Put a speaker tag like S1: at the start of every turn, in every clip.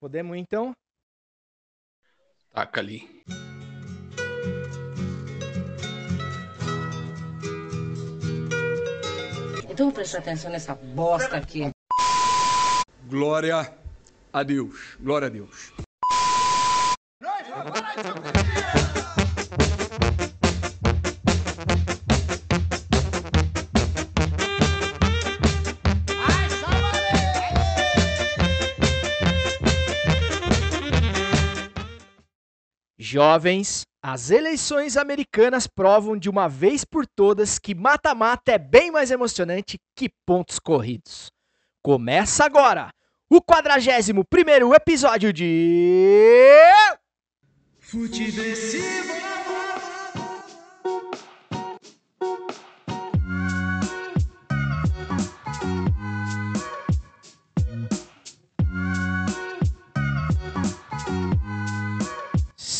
S1: Podemos então?
S2: Taca ali.
S3: Então presta atenção nessa bosta aqui.
S2: Glória a Deus. Glória a Deus.
S1: Jovens, as eleições americanas provam de uma vez por todas que mata-mata é bem mais emocionante que pontos corridos. Começa agora o 41 primeiro episódio de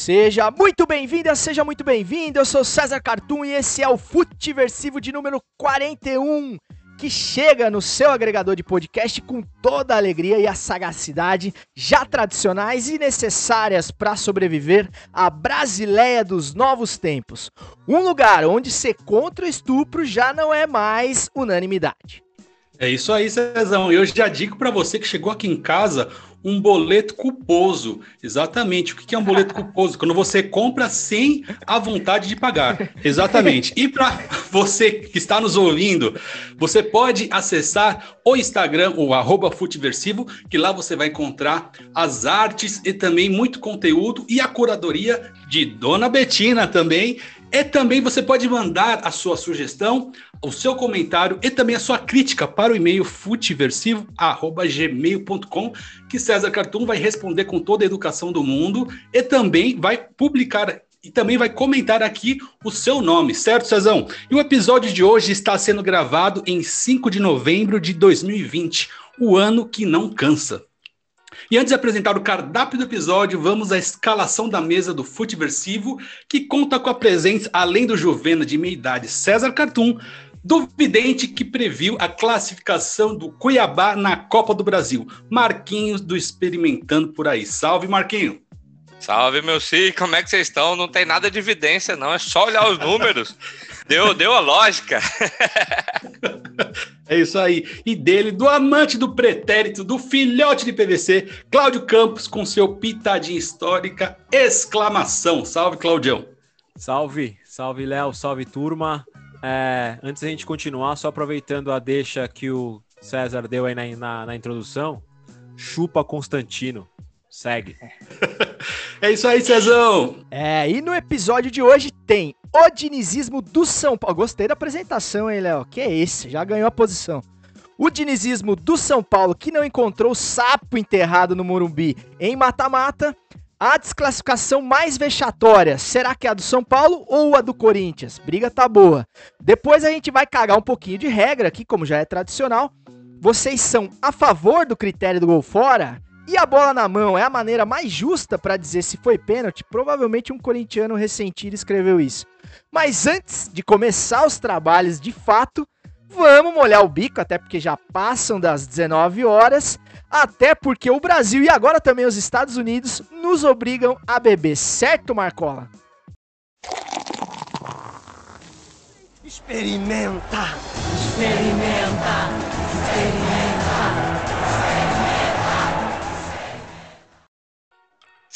S1: Seja muito bem-vinda, seja muito bem-vindo. Eu sou César Cartoon e esse é o Futiversivo de número 41, que chega no seu agregador de podcast com toda a alegria e a sagacidade já tradicionais e necessárias para sobreviver à Brasileia dos novos tempos. Um lugar onde ser contra o estupro já não é mais unanimidade.
S2: É isso aí, Cezão. Eu já digo para você que chegou aqui em casa um boleto culposo. Exatamente. O que é um boleto culposo? Quando você compra sem a vontade de pagar. Exatamente. E para você que está nos ouvindo, você pode acessar o Instagram, o arroba Futiversivo, que lá você vai encontrar as artes e também muito conteúdo e a curadoria de Dona Betina também. E também você pode mandar a sua sugestão, o seu comentário e também a sua crítica para o e-mail futiversivo@gmail.com, que César Cartoon vai responder com toda a educação do mundo e também vai publicar e também vai comentar aqui o seu nome, certo, Cezão? E o episódio de hoje está sendo gravado em 5 de novembro de 2020, o ano que não cansa. E antes de apresentar o cardápio do episódio, vamos à escalação da mesa do Futiversivo, que conta com a presença, além do Juvena de meia idade César Cartoon, do vidente que previu a classificação do Cuiabá na Copa do Brasil, Marquinhos do Experimentando por aí. Salve, Marquinho!
S4: Salve, meu filho, como é que vocês estão? Não tem nada de evidência, não, é só olhar os números. Deu, deu a lógica.
S2: É isso aí. E dele, do amante do pretérito, do filhote de PVC, Cláudio Campos, com seu pitadinha histórica, exclamação. Salve, Claudião.
S5: Salve, salve, Léo, salve, turma. É, antes da gente continuar, só aproveitando a deixa que o César deu aí na, na, na introdução, chupa Constantino. Segue.
S2: É isso aí, Cezão.
S1: É, e no episódio de hoje tem o dinizismo do São Paulo. Gostei da apresentação, hein, Léo? Que é esse? Já ganhou a posição. O dinizismo do São Paulo que não encontrou sapo enterrado no Morumbi em mata-mata. A desclassificação mais vexatória, será que é a do São Paulo ou a do Corinthians? Briga tá boa. Depois a gente vai cagar um pouquinho de regra aqui, como já é tradicional. Vocês são a favor do critério do gol fora? E a bola na mão é a maneira mais justa para dizer se foi pênalti? Provavelmente um corintiano ressentido escreveu isso. Mas antes de começar os trabalhos de fato, vamos molhar o bico, até porque já passam das 19 horas, até porque o Brasil e agora também os Estados Unidos nos obrigam a beber, certo, Marcola?
S3: Experimenta! Experimenta! Experimenta!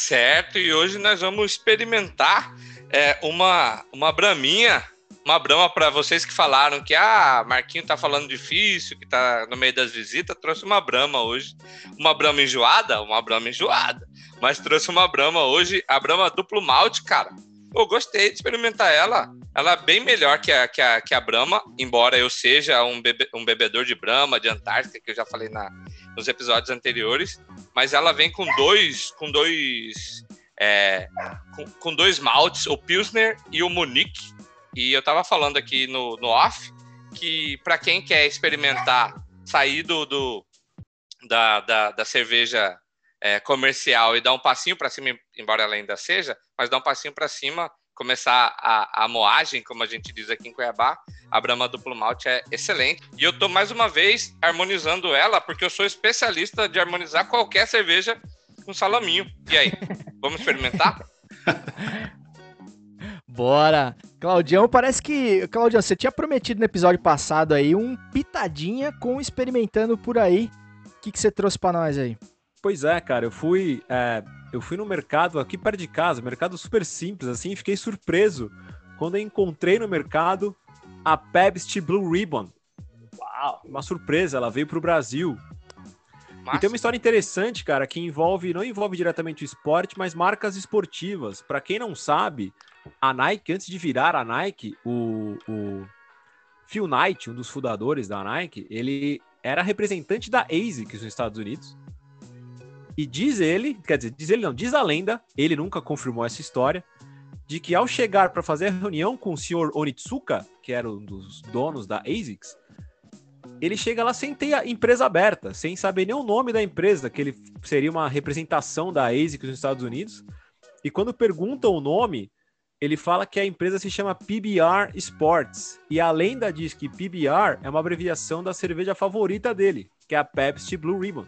S4: Certo, e hoje nós vamos experimentar é, uma, uma braminha, uma brama para vocês que falaram que ah, Marquinho tá falando difícil, que tá no meio das visitas, trouxe uma brama hoje. Uma brama enjoada? Uma brama enjoada. Mas trouxe uma brama hoje, a brama duplo malte, cara. Eu gostei de experimentar ela. Ela é bem melhor que a, que a, que a Brahma, embora eu seja um, bebe, um bebedor de Brahma, de Antártica, que eu já falei na, nos episódios anteriores. Mas ela vem com dois, com dois, é, com, com, dois maltes, o Pilsner e o Munique. E eu tava falando aqui no, no off que para quem quer experimentar sair do, do da, da, da cerveja é, comercial e dar um passinho para cima, embora ela ainda seja, mas dar um passinho para cima, começar a, a moagem, como a gente diz aqui em Cuiabá, a Brahma Duplo Malte é excelente. E eu tô mais uma vez harmonizando ela, porque eu sou especialista de harmonizar qualquer cerveja com salaminho. E aí, vamos experimentar?
S1: Bora! Claudião, parece que. Claudião, você tinha prometido no episódio passado aí um pitadinha com experimentando por aí. O que, que você trouxe pra nós aí?
S5: Pois é, cara, eu fui, é, eu fui no mercado aqui perto de casa, mercado super simples, assim, e fiquei surpreso quando encontrei no mercado a Pepsi Blue Ribbon. Uau! Uma surpresa, ela veio pro Brasil.
S4: Massa.
S5: E tem uma história interessante, cara, que envolve, não envolve diretamente o esporte, mas marcas esportivas. Para quem não sabe, a Nike, antes de virar a Nike, o, o Phil Knight, um dos fundadores da Nike, ele era representante da ASICS nos Estados Unidos. E diz ele, quer dizer, diz ele não, diz a lenda, ele nunca confirmou essa história, de que ao chegar para fazer a reunião com o senhor Onitsuka, que era um dos donos da ASICS, ele chega lá sem ter a empresa aberta, sem saber nem o nome da empresa, que ele seria uma representação da ASICS nos Estados Unidos. E quando perguntam o nome, ele fala que a empresa se chama PBR Sports. E a lenda diz que PBR é uma abreviação da cerveja favorita dele, que é a Pepsi Blue Ribbon.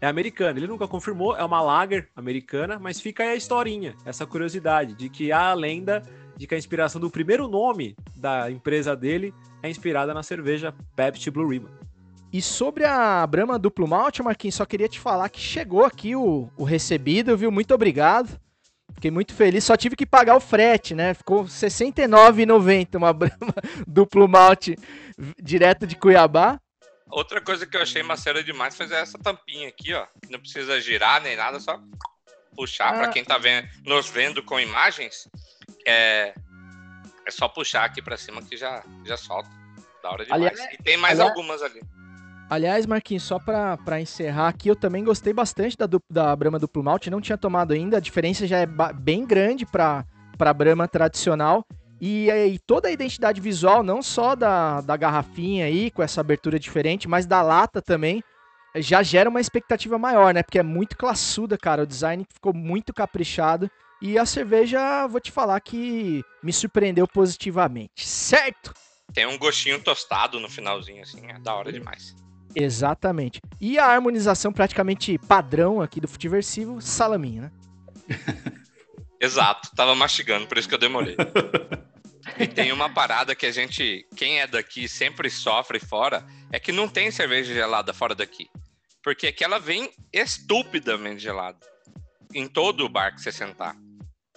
S5: É americana, ele nunca confirmou, é uma lager americana, mas fica aí a historinha, essa curiosidade de que a lenda de que a inspiração do primeiro nome da empresa dele é inspirada na cerveja Pepsi Blue Ribbon.
S1: E sobre a Brahma Duplo Malte, Marquinhos, só queria te falar que chegou aqui o, o recebido, viu? Muito obrigado. Fiquei muito feliz, só tive que pagar o frete, né? Ficou R$ 69,90 uma Brahma Duplo Malte direto de Cuiabá.
S4: Outra coisa que eu achei maceira demais foi essa tampinha aqui, ó. Não precisa girar nem nada, só puxar.
S1: Ah.
S4: Pra quem tá vendo, nos vendo com imagens, é, é só puxar aqui pra cima que já, já solta. Da hora demais.
S1: Aliás-
S4: e tem mais
S1: aliás-
S4: algumas ali.
S1: Aliás, Marquinhos, só pra, pra encerrar aqui, eu também gostei bastante da, da Brahma Duplo Malte, não tinha tomado ainda, a diferença já é bem grande pra, pra Brahma tradicional. E, aí toda a identidade visual, não só da, da garrafinha aí, com essa abertura diferente, mas da lata também, já gera uma expectativa maior, né? Porque é muito classuda, cara, o design ficou muito caprichado. E a cerveja, vou te falar que me surpreendeu positivamente, certo?
S4: Tem um gostinho tostado no finalzinho, assim, é da hora demais.
S1: Exatamente. E a harmonização praticamente padrão aqui do Futiversivo, salaminho, né?
S4: Exato, tava mastigando, por isso que eu demorei. E tem uma parada que a gente, quem é daqui sempre sofre fora, é que não tem cerveja gelada fora daqui. Porque aqui ela vem estupidamente gelada. Em todo o bar que você sentar.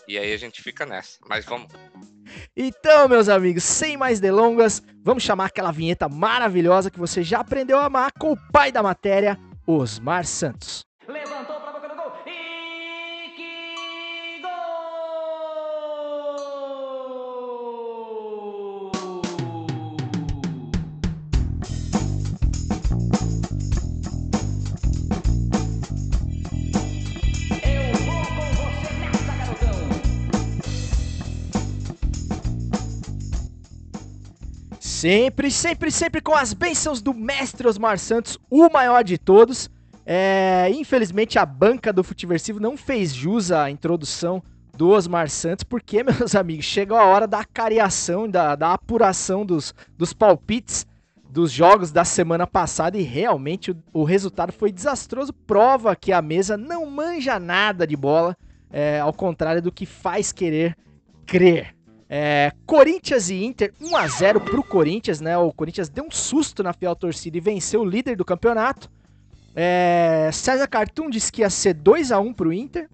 S4: E aí a gente fica nessa. Mas vamos.
S1: Então, meus amigos, sem mais delongas, vamos chamar aquela vinheta maravilhosa que você já aprendeu a amar com o pai da matéria, Osmar Santos. Sempre, sempre, sempre com as bênçãos do mestre Osmar Santos, o maior de todos. É, infelizmente a banca do Futiversivo não fez jus à introdução do Osmar Santos, porque, meus amigos, chegou a hora da cariação, da, da apuração dos, dos palpites dos jogos da semana passada e realmente o, o resultado foi desastroso. Prova que a mesa não manja nada de bola, é, ao contrário do que faz querer crer. É, Corinthians e Inter, 1x0 pro Corinthians, né? O Corinthians deu um susto na fiel torcida e venceu o líder do campeonato. É, César Cartum disse que ia ser 2x1 pro Inter.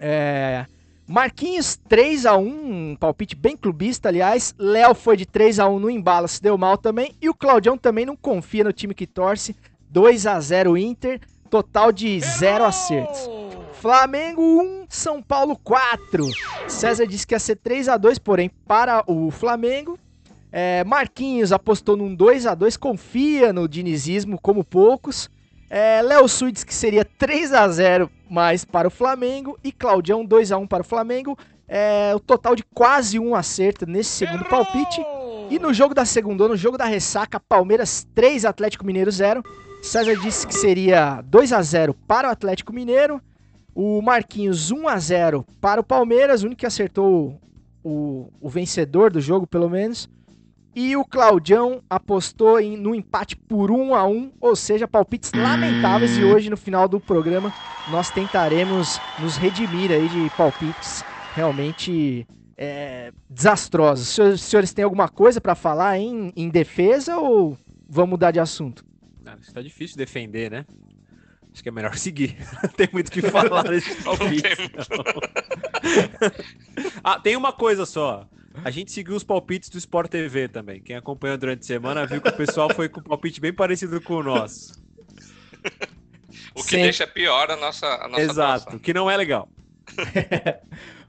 S1: É, Marquinhos, 3x1, um palpite bem clubista, aliás. Léo foi de 3x1 no embalo, se deu mal também. E o Claudião também não confia no time que torce. 2x0 Inter, total de 0 acertos. Flamengo 1, São Paulo 4. César disse que ia ser 3 a 2 porém para o Flamengo. É, Marquinhos apostou num 2 a 2 confia no dinizismo como poucos. É, Léo Sui disse que seria 3 a 0 mais para o Flamengo. E Claudião 2 a 1 para o Flamengo. É, o total de quase um acerto nesse segundo palpite. E no jogo da segunda, no jogo da ressaca, Palmeiras 3, Atlético Mineiro 0. César disse que seria 2 a 0 para o Atlético Mineiro. O Marquinhos 1 a 0 para o Palmeiras, o único que acertou o, o vencedor do jogo, pelo menos. E o Claudião apostou em, no empate por 1 a 1 ou seja, palpites lamentáveis. E hoje, no final do programa, nós tentaremos nos redimir aí de palpites realmente é, desastrosos. Os senhores, senhores têm alguma coisa para falar em, em defesa ou vamos mudar de assunto?
S5: Ah, Isso tá difícil defender, né? Acho que é melhor seguir. Não tem muito o que falar nesse palpite. ah, tem uma coisa só. A gente seguiu os palpites do Sport TV também. Quem acompanhou durante a semana viu que o pessoal foi com um palpite bem parecido com o nosso.
S4: O que
S1: Sempre.
S4: deixa pior a nossa, a nossa
S5: Exato,
S4: atuação.
S5: que não é legal.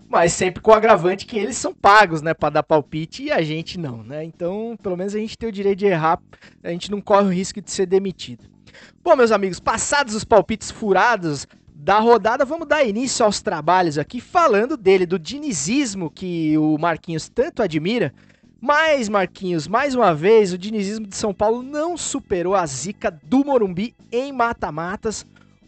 S1: Mas sempre com o agravante que eles são pagos, né, para dar palpite e a gente não, né? Então, pelo menos a gente tem o direito de errar, a gente não corre o risco de ser demitido. Bom, meus amigos, passados os palpites furados da rodada, vamos dar início aos trabalhos aqui, falando dele, do dinizismo que o Marquinhos tanto admira. Mas, Marquinhos, mais uma vez, o dinizismo de São Paulo não superou a zica do Morumbi em mata-matas.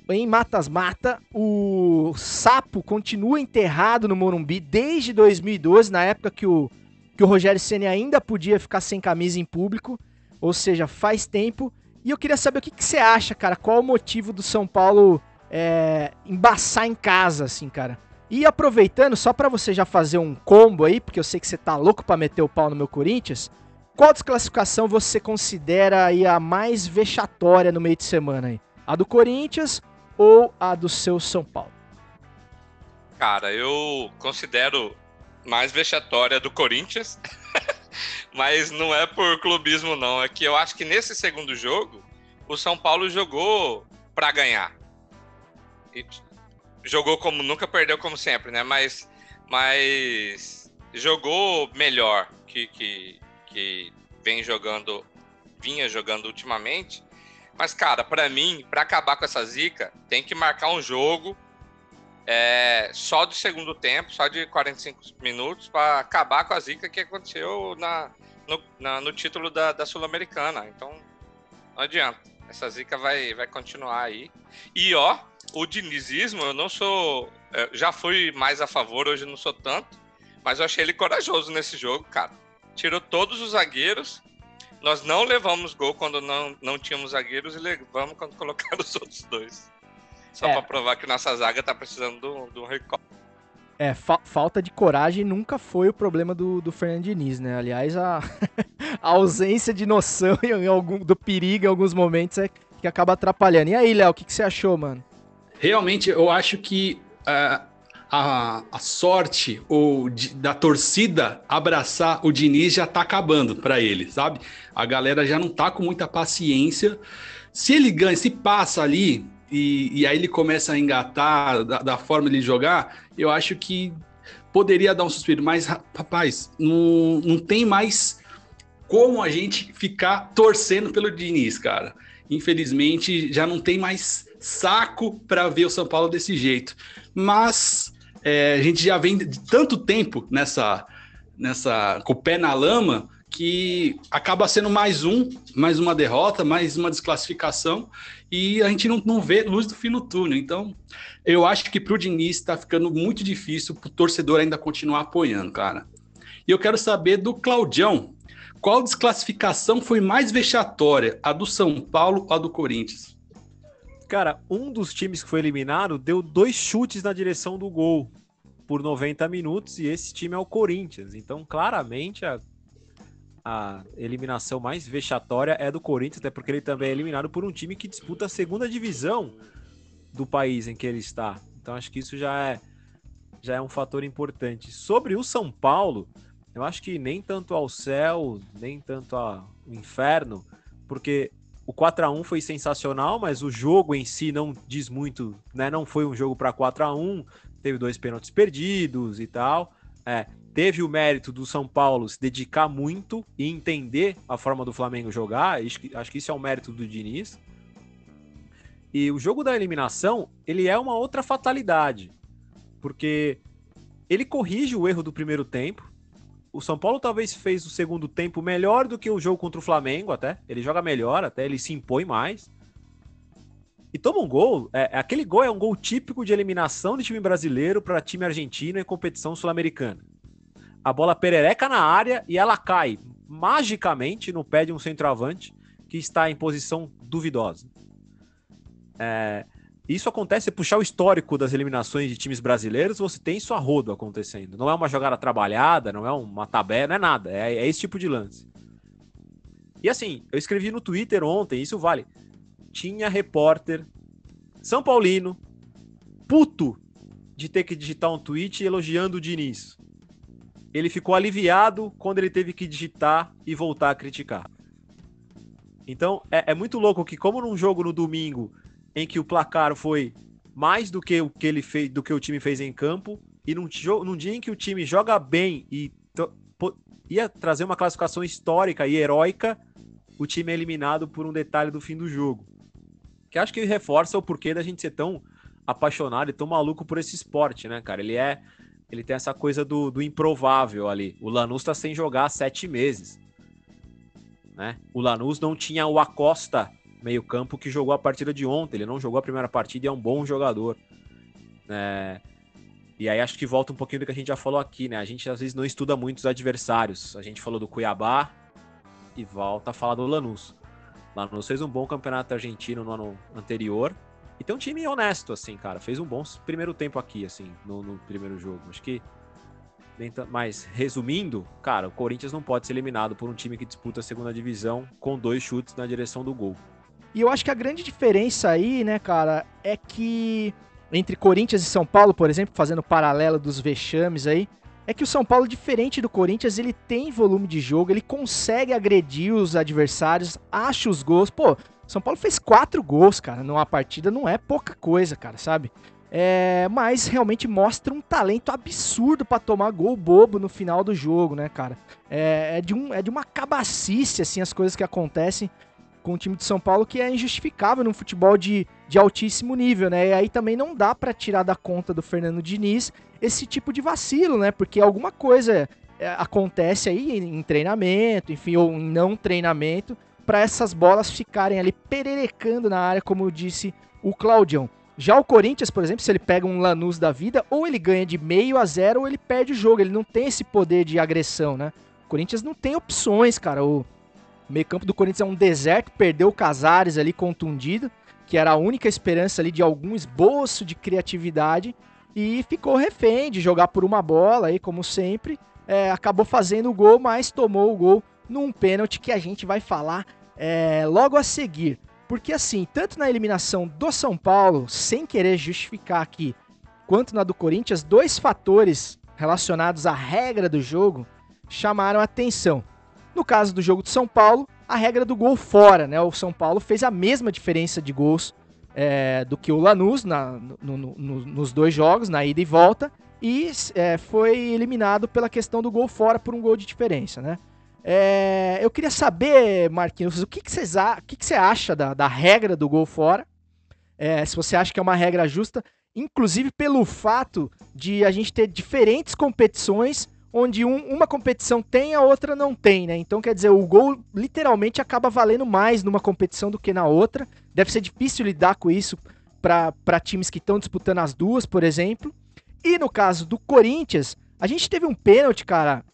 S1: Em matas-mata, o sapo continua enterrado no Morumbi desde 2012, na época que o, que o Rogério Ceni ainda podia ficar sem camisa em público, ou seja, faz tempo. E eu queria saber o que, que você acha, cara, qual o motivo do São Paulo é, embaçar em casa, assim, cara. E aproveitando, só pra você já fazer um combo aí, porque eu sei que você tá louco pra meter o pau no meu Corinthians, qual desclassificação você considera aí a mais vexatória no meio de semana aí? A do Corinthians ou a do seu São Paulo?
S4: Cara, eu considero mais vexatória do Corinthians, mas não é por clubismo, não. É que eu acho que nesse segundo jogo, o São Paulo jogou pra ganhar. E jogou como nunca perdeu, como sempre, né? Mas, mas jogou melhor que, que, que vem jogando, vinha jogando ultimamente. Mas, cara, pra mim, pra acabar com essa zica, tem que marcar um jogo é, só do segundo tempo, só de 45 minutos, para acabar com a zica que aconteceu na, no, na- no título da, da Sul-Americana. Então, não adianta. Essa zica vai, vai continuar aí. E, ó, o dinizismo, eu não sou. é, já fui mais a favor, hoje não sou tanto. Mas eu achei ele corajoso nesse jogo, cara. Tirou todos os zagueiros. Nós não levamos gol quando não, não tínhamos zagueiros e levamos quando colocaram os outros dois. Só
S1: É.
S4: pra provar que nossa zaga tá precisando de um- recall.
S1: É, fa- falta de coragem nunca foi o problema do, do Fernando Diniz, né? Aliás, a, a ausência de noção em, algum, do perigo em alguns momentos é que acaba atrapalhando. E aí, Léo, o que, que você achou, mano?
S2: Realmente, eu acho que ah, a, a sorte ou de- da torcida abraçar o Diniz já tá acabando para ele, sabe? A galera já não tá com muita paciência. Se ele ganha, se passa ali e, e aí ele começa a engatar da, da forma de jogar, eu acho que poderia dar um suspiro. Mas, ra- rapaz, não, não tem mais como a gente ficar torcendo pelo Diniz, cara. Infelizmente, já não tem mais saco para ver o São Paulo desse jeito. Mas é, a gente já vem de tanto tempo nessa, nessa com o pé na lama que acaba sendo mais um, mais uma derrota, mais uma desclassificação e a gente não, não vê luz do fim no túnel. Então, eu acho que pro Diniz está ficando muito difícil pro torcedor ainda continuar apoiando, cara. E eu quero saber do Claudião, qual desclassificação foi mais vexatória, a do São Paulo ou a do Corinthians?
S5: Cara, um dos times que foi eliminado deu dois chutes na direção do gol por 90 minutos e esse time é o Corinthians. Então, claramente, a, a eliminação mais vexatória é do Corinthians, até porque ele também é eliminado por um time que disputa a segunda divisão do país em que ele está. Então, acho que isso já é, já é um fator importante. Sobre o São Paulo, eu acho que nem tanto ao céu, nem tanto ao inferno, porque o 4 a 1 foi sensacional, mas o jogo em si não diz muito, né? Não foi um jogo para 4 a 1 teve dois pênaltis perdidos e tal. É, teve o mérito do São Paulo se dedicar muito e entender a forma do Flamengo jogar. Acho que, isso é um mérito do Diniz. E o jogo da eliminação, ele é uma outra fatalidade, porque ele corrige o erro do primeiro tempo. O São Paulo talvez fez o segundo tempo melhor do que o jogo contra o Flamengo, até. Ele joga melhor, até ele se impõe mais. E toma um gol. É, aquele gol é um gol típico de eliminação de time brasileiro para time argentino em competição sul-americana. A bola perereca na área e ela cai magicamente no pé de um centroavante que está em posição duvidosa. É, isso acontece, puxar o histórico das eliminações de times brasileiros, você tem isso a rodo acontecendo. Não é uma jogada trabalhada, não é uma tabela, não é nada. É, é esse tipo de lance. E assim, eu escrevi no Twitter ontem, isso vale. Tinha repórter São Paulino, puto de ter que digitar um tweet elogiando o Diniz. Ele ficou aliviado quando ele teve que digitar e voltar a criticar. Então, é, é muito louco que, como num jogo no domingo, em que o placar foi mais do que o que ele fez, do que o time fez em campo, e num, num dia em que o time joga bem e ia trazer uma classificação histórica e heróica, o time é eliminado por um detalhe do fim do jogo. Que acho que reforça o porquê da gente ser tão apaixonado e tão maluco por esse esporte, né, cara? Ele é. Ele tem essa coisa do, do improvável ali. O Lanús tá sem jogar há sete meses. Né? O Lanús não tinha o Acosta meio-campo que jogou a partida de ontem. Ele não jogou a primeira partida e é um bom jogador. É... E aí acho que volta um pouquinho do que a gente já falou aqui, né? A gente às vezes não estuda muito os adversários. A gente falou do Cuiabá e volta a falar do Lanús. Lanús fez um bom campeonato argentino no ano anterior. E tem um time honesto, assim, cara. Fez um bom primeiro tempo aqui, assim, no, no primeiro jogo. Acho que. Mas, resumindo, cara, o Corinthians não pode ser eliminado por um time que disputa a segunda divisão com dois chutes na direção do gol.
S1: E eu acho que a grande diferença aí, né, cara, é que entre Corinthians e São Paulo, por exemplo, fazendo paralelo dos vexames aí, é que o São Paulo, diferente do Corinthians, ele tem volume de jogo, ele consegue agredir os adversários, acha os gols. Pô, São Paulo fez quatro gols, cara, numa partida não é pouca coisa, cara, sabe? É, mas realmente mostra um talento absurdo para tomar gol bobo no final do jogo, né, cara? É, é, de um, é de uma cabacice, assim, as coisas que acontecem com o time de São Paulo que é injustificável num futebol de, de altíssimo nível, né? E aí também não dá para tirar da conta do Fernando Diniz esse tipo de vacilo, né? Porque alguma coisa é, acontece aí em treinamento, enfim, ou em não treinamento, para essas bolas ficarem ali pererecando na área, como disse o Claudião. Já o Corinthians, por exemplo, se ele pega um Lanús da vida, ou ele ganha de meio a zero, ou ele perde o jogo. Ele não tem esse poder de agressão, né? O Corinthians não tem opções, cara. O, o meio campo do Corinthians é um deserto, perdeu o Casares ali contundido, que era a única esperança ali de algum esboço de criatividade, e ficou refém de jogar por uma bola aí, como sempre. É, acabou fazendo o gol, mas tomou o gol num pênalti que a gente vai falar é, logo a seguir. Porque assim, tanto na eliminação do São Paulo, sem querer justificar aqui, quanto na do Corinthians, dois fatores relacionados à regra do jogo chamaram atenção. No caso do jogo de São Paulo, a regra do gol fora, né? O São Paulo fez a mesma diferença de gols é, do que o Lanús na, no, no, nos dois jogos, na ida e volta, e é, foi eliminado pela questão do gol fora por um gol de diferença, né? É, eu queria saber, Marquinhos, o que, que, vocês, o que, que você acha da, da regra do gol fora? É, se você acha que é uma regra justa, inclusive pelo fato de a gente ter diferentes competições onde um, uma competição tem, a outra não tem, né? Então, quer dizer, o gol literalmente acaba valendo mais numa competição do que na outra. Deve ser difícil lidar com isso para times que estão disputando as duas, por exemplo. E no caso do Corinthians, a gente teve um pênalti, cara,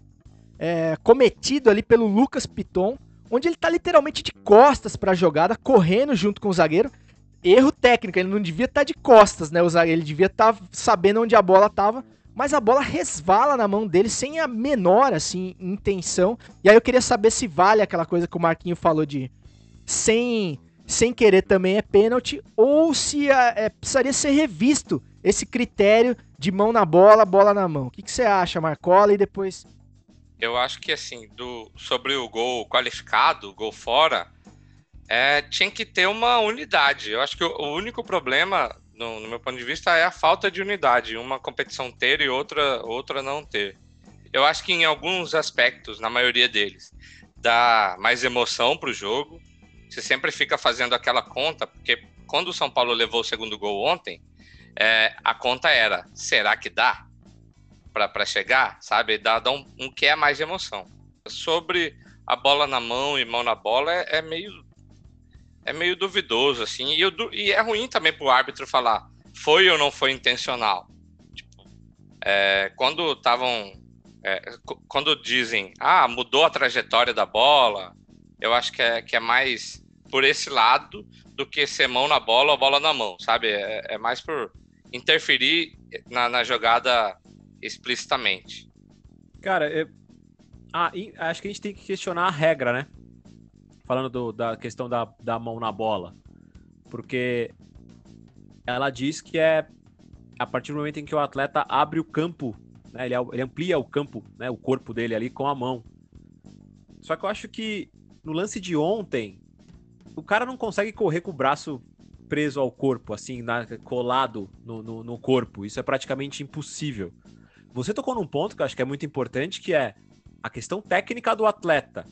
S1: é, cometido ali pelo Lucas Piton, onde ele tá literalmente de costas para a jogada, correndo junto com o zagueiro. Erro técnico, ele não devia estar tá de costas, né? Ele devia estar tá sabendo onde a bola tava mas a bola resvala na mão dele sem a menor assim intenção. E aí eu queria saber se vale aquela coisa que o Marquinho falou de sem sem querer também é pênalti ou se é, é, precisaria ser revisto esse critério de mão na bola, bola na mão. O que, que você acha, Marcola? E depois
S4: eu acho que assim, do, sobre o gol qualificado, gol fora, é, tinha que ter uma unidade. Eu acho que o, o único problema no, no, meu ponto de vista, é a falta de unidade. Uma competição ter e outra, outra não ter. Eu acho que em alguns aspectos, na maioria deles, dá mais emoção para o jogo. Você sempre fica fazendo aquela conta, porque quando o São Paulo levou o segundo gol ontem, é, a conta era: será que dá para chegar? Sabe? Dá, dá um, um que é mais de emoção. Sobre a bola na mão e mão na bola, é, é meio é meio duvidoso, assim. E, eu, e é ruim também pro árbitro falar foi ou não foi intencional. Tipo, é, quando estavam é, quando dizem, ah, mudou a trajetória da bola, eu acho que é, que é mais por esse lado do que ser mão na bola ou bola na mão, sabe? É, é mais por interferir na, na jogada explicitamente.
S5: Cara, eu- ah, e acho que a gente tem que questionar a regra, né? Falando do- da questão da, da mão na bola. Porque ela diz que é a partir do momento em que o atleta abre o campo, né? Ele, ele amplia o campo, né? O corpo dele ali com a mão. Só que eu acho que no lance de ontem, o cara não consegue correr com o braço preso ao corpo, assim, na- colado no, no, no corpo. Isso é praticamente impossível. Você tocou num ponto que eu acho que é muito importante, que é a questão técnica do atleta.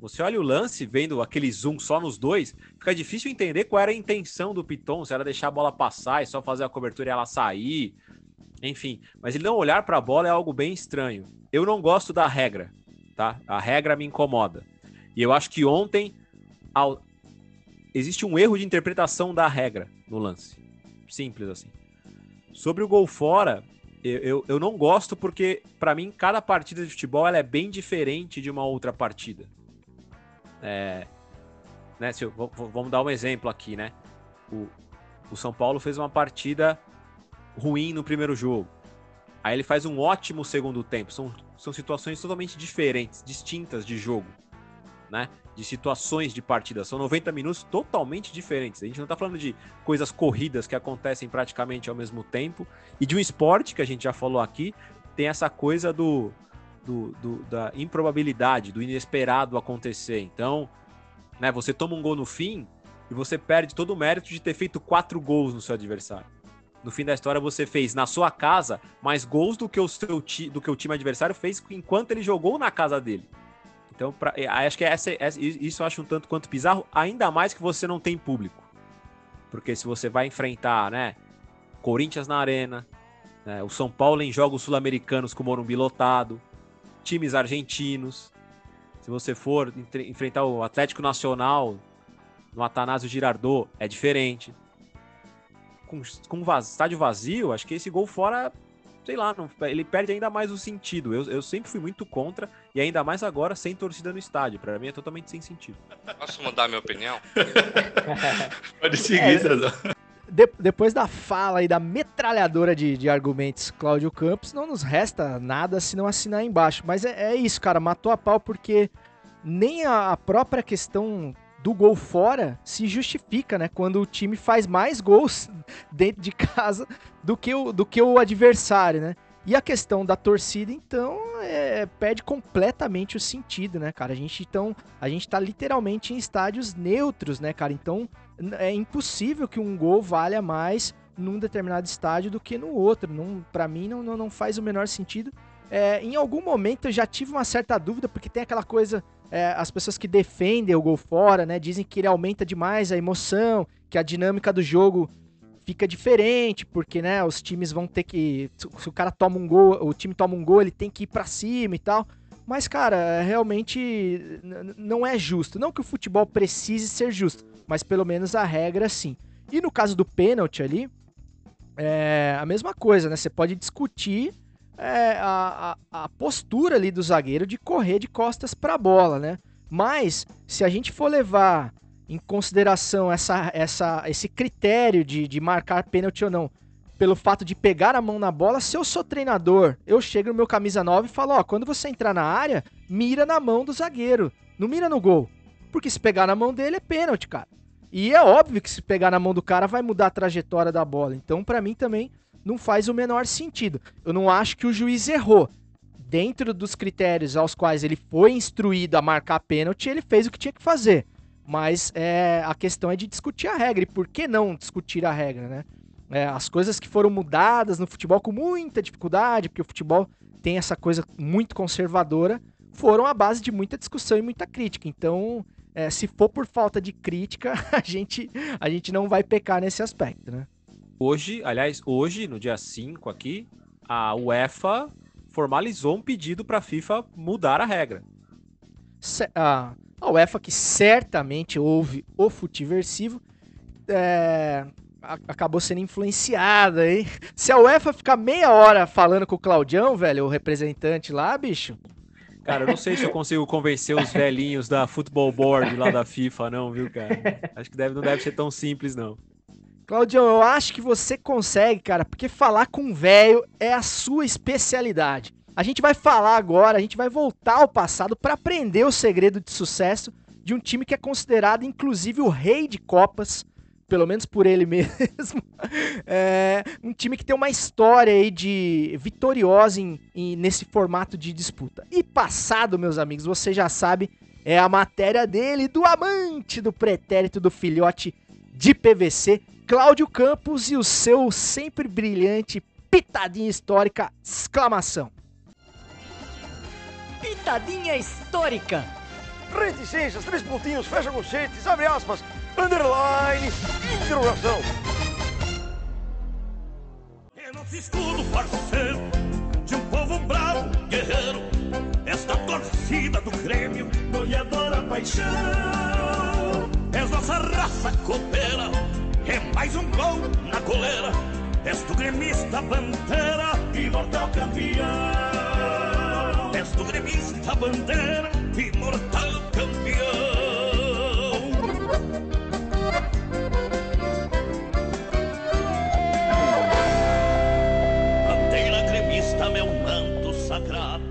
S5: Você olha o lance, vendo aquele zoom só nos dois, fica difícil entender qual era a intenção do Piton, se era deixar a bola passar e só fazer a cobertura e ela sair. Enfim, mas ele não olhar para a bola é algo bem estranho. Eu não gosto da regra, tá? A regra me incomoda. E eu acho que ontem ao- existe um erro de interpretação da regra no lance. Simples assim. Sobre o gol fora, eu, eu, eu não gosto porque, pra mim, cada partida de futebol ela é bem diferente de uma outra partida. É, né, eu- vamos dar um exemplo aqui, né? O, o São Paulo fez uma partida ruim no primeiro jogo. Aí ele faz um ótimo segundo tempo. São, são situações totalmente diferentes, distintas de jogo, né? De situações de partida. São 90 minutos totalmente diferentes. A gente não tá falando de coisas corridas que acontecem praticamente ao mesmo tempo. E de um esporte, que a gente já falou aqui, tem essa coisa do, do, do- da improbabilidade, do inesperado acontecer. Então, né, você toma um gol no fim e você perde todo o mérito de ter feito quatro gols no seu adversário. No fim da história, você fez na sua casa mais gols do que o, seu do que o time adversário fez enquanto ele jogou na casa dele. Então, pra, eh, acho que essa, essa- isso eu acho um tanto quanto bizarro, ainda mais que você não tem público. Porque se você vai enfrentar, né, Corinthians na arena, né, o São Paulo em jogos sul-americanos com o Morumbi lotado, times argentinos. Se você for entre- enfrentar o Atlético Nacional no Atanásio Girardot, é diferente. Com, com vaz- estádio vazio, acho que esse gol fora, sei lá, não- ele perde ainda mais o sentido. Eu, eu sempre fui muito contra, e ainda mais agora sem torcida no estádio. Pra mim é totalmente sem sentido.
S4: Posso mudar minha opinião?
S2: Pode seguir,
S1: É.
S2: César.
S1: De- depois da fala aí da metralhadora de, de argumentos Cláudio Campos, não nos resta nada se não assinar embaixo. Mas é, é isso, cara, matou a pau porque nem a, a própria questão do gol fora se justifica, né? Quando o time faz mais gols dentro de casa do que o, do que o adversário, né? E a questão da torcida, então, é, perde completamente o sentido, né, cara? A gente, então, a gente tá literalmente em estádios neutros, né, cara? Então, é impossível que um gol valha mais num determinado estádio do que no outro. Não, para mim não, não, não faz o menor sentido. É, em algum momento eu já tive uma certa dúvida, porque tem aquela coisa, é, as pessoas que defendem o gol fora, né, dizem que ele aumenta demais a emoção, que a dinâmica do jogo fica diferente, porque, né, os times vão ter que, se o cara toma um gol, o time toma um gol, ele tem que ir pra cima e tal. Mas, cara, realmente não é justo. Não que o futebol precise ser justo, mas pelo menos a regra sim. E no caso do pênalti ali, é a mesma coisa, né? Você pode discutir é, a, a, a postura ali do zagueiro de correr de costas para a bola, né? Mas se a gente for levar em consideração essa, essa, esse critério de, de marcar pênalti ou não, pelo fato de pegar a mão na bola, se eu sou treinador, eu chego no meu camisa 9 e falo, ó, quando você entrar na área, mira na mão do zagueiro, não mira no gol. Porque se pegar na mão dele é pênalti, cara. E é óbvio que se pegar na mão do cara vai mudar a trajetória da bola. Então, pra mim também não faz o menor sentido. Eu não acho que o juiz errou. Dentro dos critérios aos quais ele foi instruído a marcar pênalti, ele fez o que tinha que fazer. Mas é, a questão é de discutir a regra. E por que não discutir a regra, né? É, as coisas que foram mudadas no futebol com muita dificuldade, porque o futebol tem essa coisa muito conservadora, foram à base de muita discussão e muita crítica. Então, é, se for por falta de crítica, a gente, a gente não vai pecar nesse aspecto, né?
S5: Hoje, aliás, hoje, no dia 5 aqui, a UEFA formalizou um pedido para a FIFA mudar a regra.
S1: A, UEFA, que certamente ouve o Futiversivo, é, acabou sendo influenciada, hein? Se a UEFA ficar meia hora falando com o Claudião, velho, o representante lá, bicho.
S5: Cara, eu não sei se eu consigo convencer os velhinhos da Football Board lá da FIFA, não, viu, cara? Acho que deve, não deve ser tão simples, não.
S1: Claudião, eu acho que você consegue, cara, porque falar com velho é a sua especialidade. A gente vai falar agora, a gente vai voltar ao passado para aprender o segredo de sucesso de um time que é considerado, inclusive, o rei de Copas, pelo menos por ele mesmo. É, um time que tem uma história aí de vitoriosa em- em- nesse formato de disputa. E passado, meus amigos, você já sabe, é a matéria dele, do amante do pretérito do filhote de PVC, Cláudio Campos e o seu sempre brilhante pitadinha histórica, exclamação.
S6: Pitadinha histórica.
S7: Reticências, três pontinhos, fecha conchetes, abre aspas, underline, interrogação.
S8: É nosso escudo parceiro de um povo bravo, guerreiro. Esta torcida do Grêmio, goleadora paixão. És nossa raça copeira, mais um gol na coleira. És tu gremista bandeira, imortal campeão. És tu gremista bandeira, imortal campeão. Bandeira gremista, meu manto sagrado.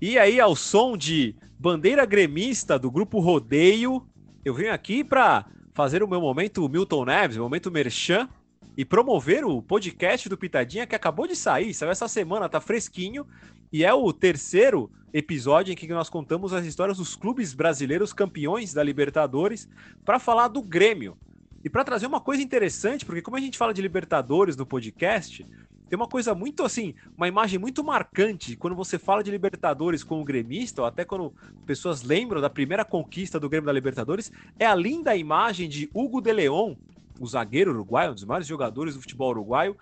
S5: E aí, ao som de bandeira gremista do grupo Rodeio, eu venho aqui para fazer o meu momento Milton Neves, o momento Merchan, e promover o podcast do Pitadinha que acabou de sair, saiu essa semana, tá fresquinho, e é o terceiro episódio em que nós contamos as histórias dos clubes brasileiros campeões da Libertadores para falar do Grêmio. E para trazer uma coisa interessante, porque como a gente fala de Libertadores no podcast, tem uma coisa muito assim, uma imagem muito marcante quando você fala de Libertadores com o gremista, ou até quando pessoas lembram da primeira conquista do Grêmio da Libertadores, é a linda imagem de Hugo de Leon, o zagueiro uruguaio, um dos maiores jogadores do futebol uruguaio,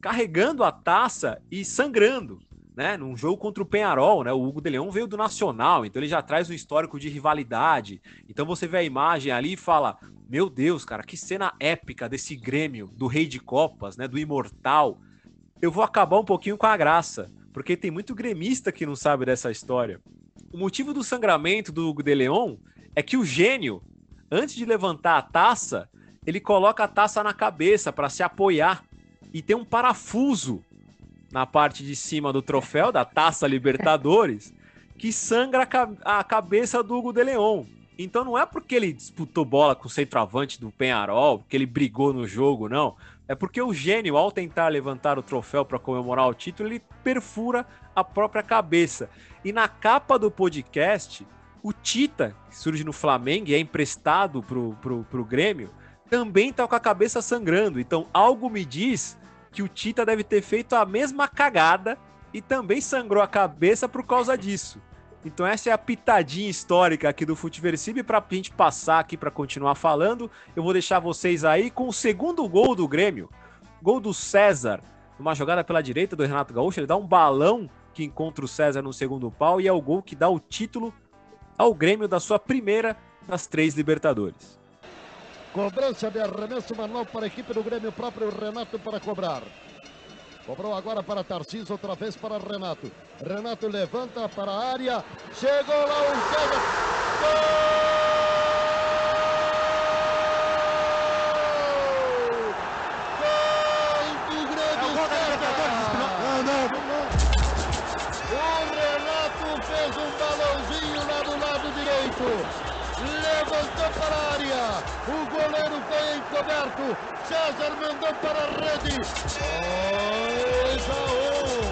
S5: carregando a taça e sangrando, né? Num jogo contra o Penharol, né? O Hugo de Leon veio do Nacional, então ele já traz um histórico de rivalidade. Então você vê a imagem ali e fala: Meu Deus, cara, que cena épica desse Grêmio, do Rei de Copas, né? Do Imortal eu vou acabar um pouquinho com a graça, porque tem muito gremista que não sabe dessa história. O motivo do sangramento do Hugo de Leon é que o gênio, antes de levantar a taça, ele coloca a taça na cabeça para se apoiar e tem um parafuso na parte de cima do troféu da Taça Libertadores que sangra a, ca- a cabeça do Hugo de Leon. Então não é porque ele disputou bola com o centroavante do Penharol, que ele brigou no jogo, não. É porque o gênio, ao tentar levantar o troféu para comemorar o título, ele perfura a própria cabeça. E na capa do podcast, o Tita, que surge no Flamengo e é emprestado pro, pro, pro Grêmio, também tá com a cabeça sangrando. Então algo me diz que o Tita deve ter feito a mesma cagada e também sangrou a cabeça por causa disso. Então essa é a pitadinha histórica aqui do Futeversib para a gente passar aqui para continuar falando. Eu vou deixar vocês aí com o segundo gol do Grêmio. Gol do César, numa jogada pela direita do Renato Gaúcho, ele dá um balão que encontra o César no segundo pau e é o gol que dá o título ao Grêmio da sua primeira das três Libertadores.
S9: Cobrança de arremesso manual para a equipe do Grêmio, próprio Renato para cobrar. Cobrou agora para Tarcísio, outra vez para Renato. Renato levanta para a área. Chegou lá o César. Gol! Para a área. O goleiro foi encoberto. César mandou para a rede. 2 a 1.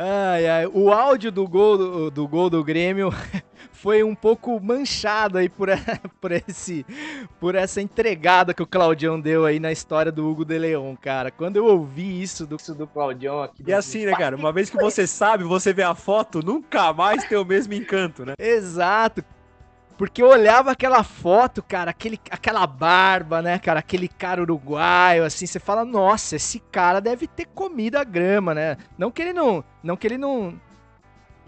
S1: Ai, ai, o áudio do gol do, do gol do Grêmio foi um pouco manchado aí por, por, esse, por essa entregada que o Claudião deu aí na história do Hugo de Leon, cara. Quando eu ouvi isso do, isso do Claudião aqui.
S5: E assim, né, cara? Uma vez que você sabe, você vê a foto, nunca mais tem o mesmo encanto, né?
S1: Exato. Porque eu olhava aquela foto, cara, aquele, aquela barba, né, cara, aquele cara uruguaio, assim, você fala, nossa, esse cara deve ter comido a grama, né? Não que ele não, não que ele não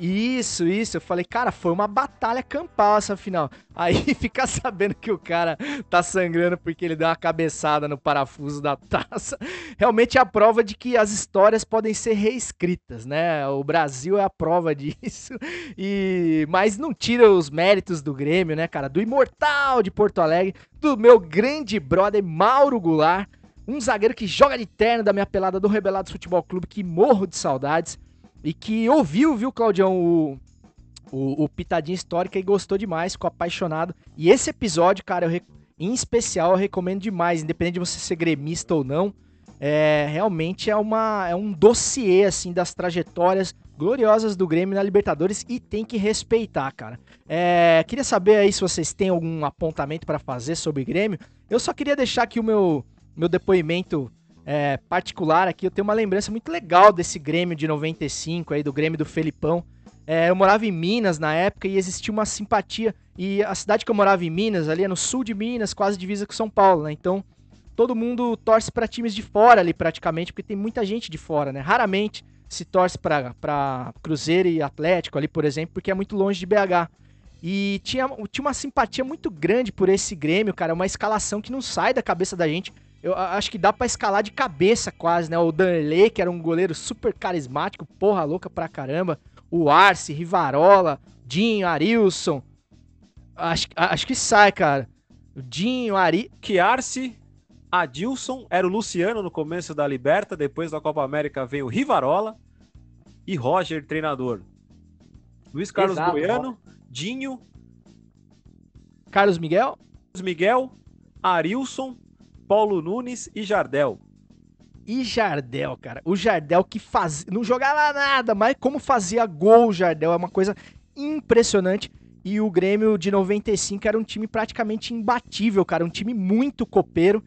S1: Isso, isso. Eu falei, cara, foi uma batalha campal essa final. Aí ficar sabendo que o cara tá sangrando porque ele deu uma cabeçada no parafuso da taça, realmente é a prova de que as histórias podem ser reescritas, né? O Brasil é a prova disso. E mas não tira os méritos do Grêmio, né, cara? Do imortal de Porto Alegre, do meu grande brother Mauro Goulart, um zagueiro que joga de terno da minha pelada do Rebelados Futebol Clube, que morro de saudades e que ouviu, viu, Claudião, o, o, o Pitadinha Histórica e gostou demais, ficou apaixonado. E esse episódio, cara, eu, em especial, eu recomendo demais, independente de você ser gremista ou não. É, realmente é, uma, é um dossiê, assim, das trajetórias gloriosas do Grêmio na Libertadores e tem que respeitar, cara. É, queria saber aí se vocês têm algum apontamento para fazer sobre Grêmio. Eu só queria deixar aqui o meu, meu depoimento é, particular aqui, eu tenho uma lembrança muito legal desse Grêmio de 95, aí, do Grêmio do Felipão. É, eu morava em Minas na época e existia uma simpatia. E a cidade que eu morava em Minas, ali é no sul de Minas, quase divisa com São Paulo, né? Então, todo mundo torce para times de fora ali praticamente, porque tem muita gente de fora, né? Raramente se torce para Cruzeiro e Atlético ali, por exemplo, porque é muito longe de BH. E tinha, tinha uma simpatia muito grande por esse Grêmio, cara, uma escalação que não sai da cabeça da gente. Eu acho que dá para escalar de cabeça quase, né? O Danley, que era um goleiro super carismático, porra louca pra caramba. O Arce, Rivarola, Dinho, Arilson. Acho, acho que sai, cara. Dinho, Ari...
S5: Que Arce, Adilson, era o Luciano no começo da Liberta, depois da Copa América vem o Rivarola e Roger, treinador. Luiz Carlos
S1: Exato,
S5: Goiano, Dinho,
S1: Carlos Miguel?
S5: Carlos Miguel, Arilson, Paulo Nunes e Jardel.
S1: E Jardel, cara. O Jardel que faz... não jogava nada, mas como fazia gol o Jardel é uma coisa impressionante. E o Grêmio de 95 era um time praticamente imbatível, cara. Um time muito copeiro.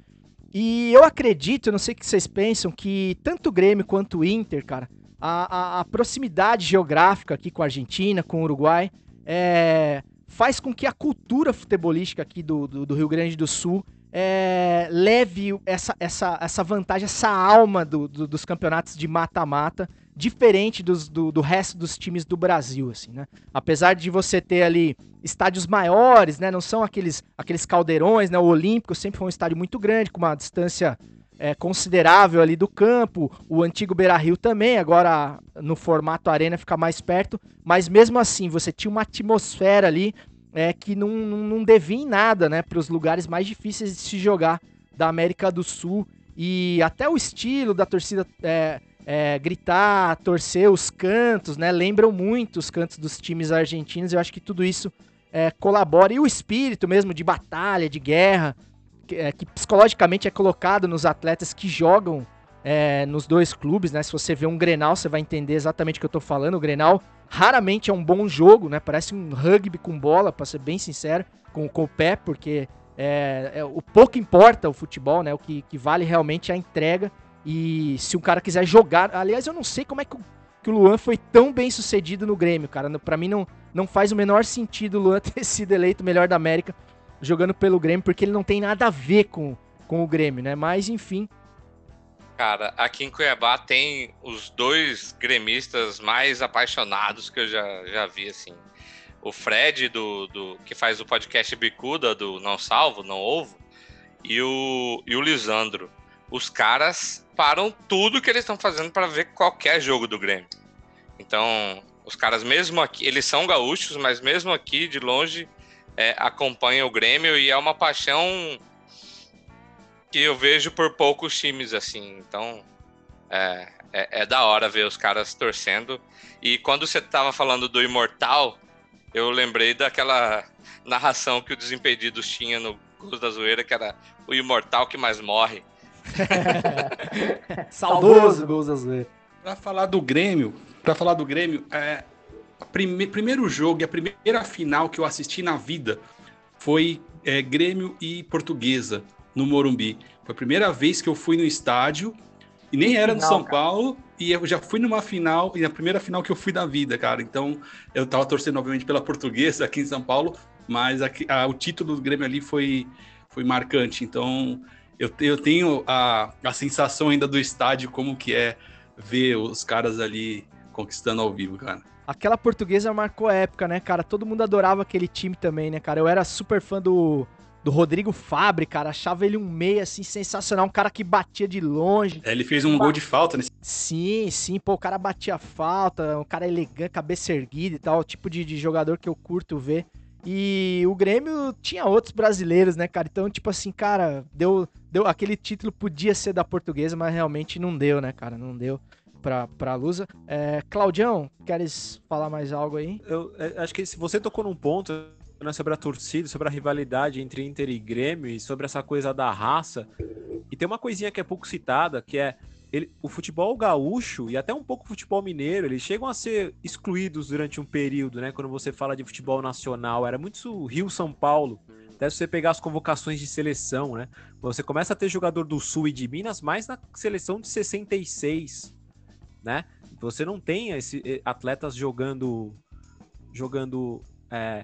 S1: E eu acredito, não sei o que vocês pensam, que tanto o Grêmio quanto o Inter, cara, a, a, a proximidade geográfica aqui com a Argentina, com o Uruguai, é, faz com que a cultura futebolística aqui do, do, do Rio Grande do Sul é, leve essa, essa, essa vantagem, essa alma do, do, dos campeonatos de mata-mata, diferente dos, do, do resto dos times do Brasil, assim, né? Apesar de você ter ali estádios maiores, né? Não são aqueles, aqueles caldeirões, né? O Olímpico sempre foi um estádio muito grande, com uma distância é, considerável ali do campo. O antigo Beira-Rio também, agora no formato arena fica mais perto. Mas mesmo assim, você tinha uma atmosfera ali é, que não, não, devia em nada, né? Para os lugares mais difíceis de se jogar da América do Sul. E até o estilo da torcida é, é, gritar, torcer, os cantos, né? Lembram muito os cantos dos times argentinos. Eu acho que tudo isso é, colabora. E o espírito mesmo de batalha, de guerra, que, é, que psicologicamente é colocado nos atletas que jogam é, nos dois clubes, né? Se você vê um Grenal, você vai entender exatamente o que eu tô falando. O Grenal raramente é um bom jogo, né? Parece um rugby com bola, para ser bem sincero, com, com o pé, porque é, é, o pouco importa o futebol, né? O que, que vale realmente é a entrega. E se um cara quiser jogar. Aliás, eu não sei como é que o, que o Luan foi tão bem sucedido no Grêmio, cara. Para mim não, não faz o menor sentido o Luan ter sido eleito o melhor da América jogando pelo Grêmio, porque ele não tem nada a ver com, com o Grêmio, né? Mas enfim,
S4: Cara, aqui em Cuiabá tem os dois gremistas mais apaixonados que eu já, já vi, assim. O Fred, do, do que faz o podcast Bicuda, do Não Salvo, Não Ovo, e o, e o Lisandro. Os caras param tudo que eles estão fazendo para ver qualquer jogo do Grêmio. Então, os caras, mesmo aqui, eles são gaúchos, mas mesmo aqui, de longe, é, acompanham o Grêmio e é uma paixão que eu vejo por poucos times assim. Então é, é, é, da hora ver os caras torcendo. E quando você tava falando do Imortal, eu lembrei daquela narração que o Desimpedidos tinha no Gols da Zoeira, que era o Imortal que mais morre.
S1: Saudoso Gols da Zoeira.
S2: Pra falar do Grêmio, para falar do Grêmio, é, prime, primeiro jogo e a primeira final que eu assisti na vida foi é, Grêmio e Portuguesa no Morumbi. Foi a primeira vez que eu fui no estádio e nem era no São cara. Paulo e eu já fui numa final e a primeira final que eu fui da vida, cara. Então eu tava torcendo obviamente pela Portuguesa aqui em São Paulo, mas aqui, a, o título do Grêmio ali foi foi marcante. Então eu, eu tenho a, a sensação ainda do estádio como que é ver os caras ali conquistando ao vivo, cara.
S1: aquela portuguesa marcou época, né, cara? Todo mundo adorava aquele time também, né, cara? Eu era super fã do, do Rodrigo Fabre, cara. Achava ele um meia, assim, sensacional. Um cara que batia de longe.
S2: É, ele fez um gol de falta nesse.
S1: Sim, sim, pô, o cara batia falta, um cara elegante, cabeça erguida e tal, o tipo de, de jogador que eu curto ver. E o Grêmio tinha outros brasileiros, né, cara? Então, tipo assim, cara, deu, deu aquele título podia ser da portuguesa, mas realmente não deu, né, cara? Não deu pra, pra Lusa. É, Claudião, queres falar mais algo aí?
S5: Eu é, acho que se você tocou num ponto né, sobre a torcida, sobre a rivalidade entre Inter e Grêmio e sobre essa coisa da raça. E tem uma coisinha que é pouco citada, que é ele, o futebol gaúcho e até um pouco o futebol mineiro, eles chegam a ser excluídos durante um período, né? Quando você fala de futebol nacional, era muito Rio-São Paulo. Até se você pegar as convocações de seleção, né? Você começa a ter jogador do Sul e de Minas mais na seleção de 66, né? Você não tem esse, eh, atletas jogando jogando é,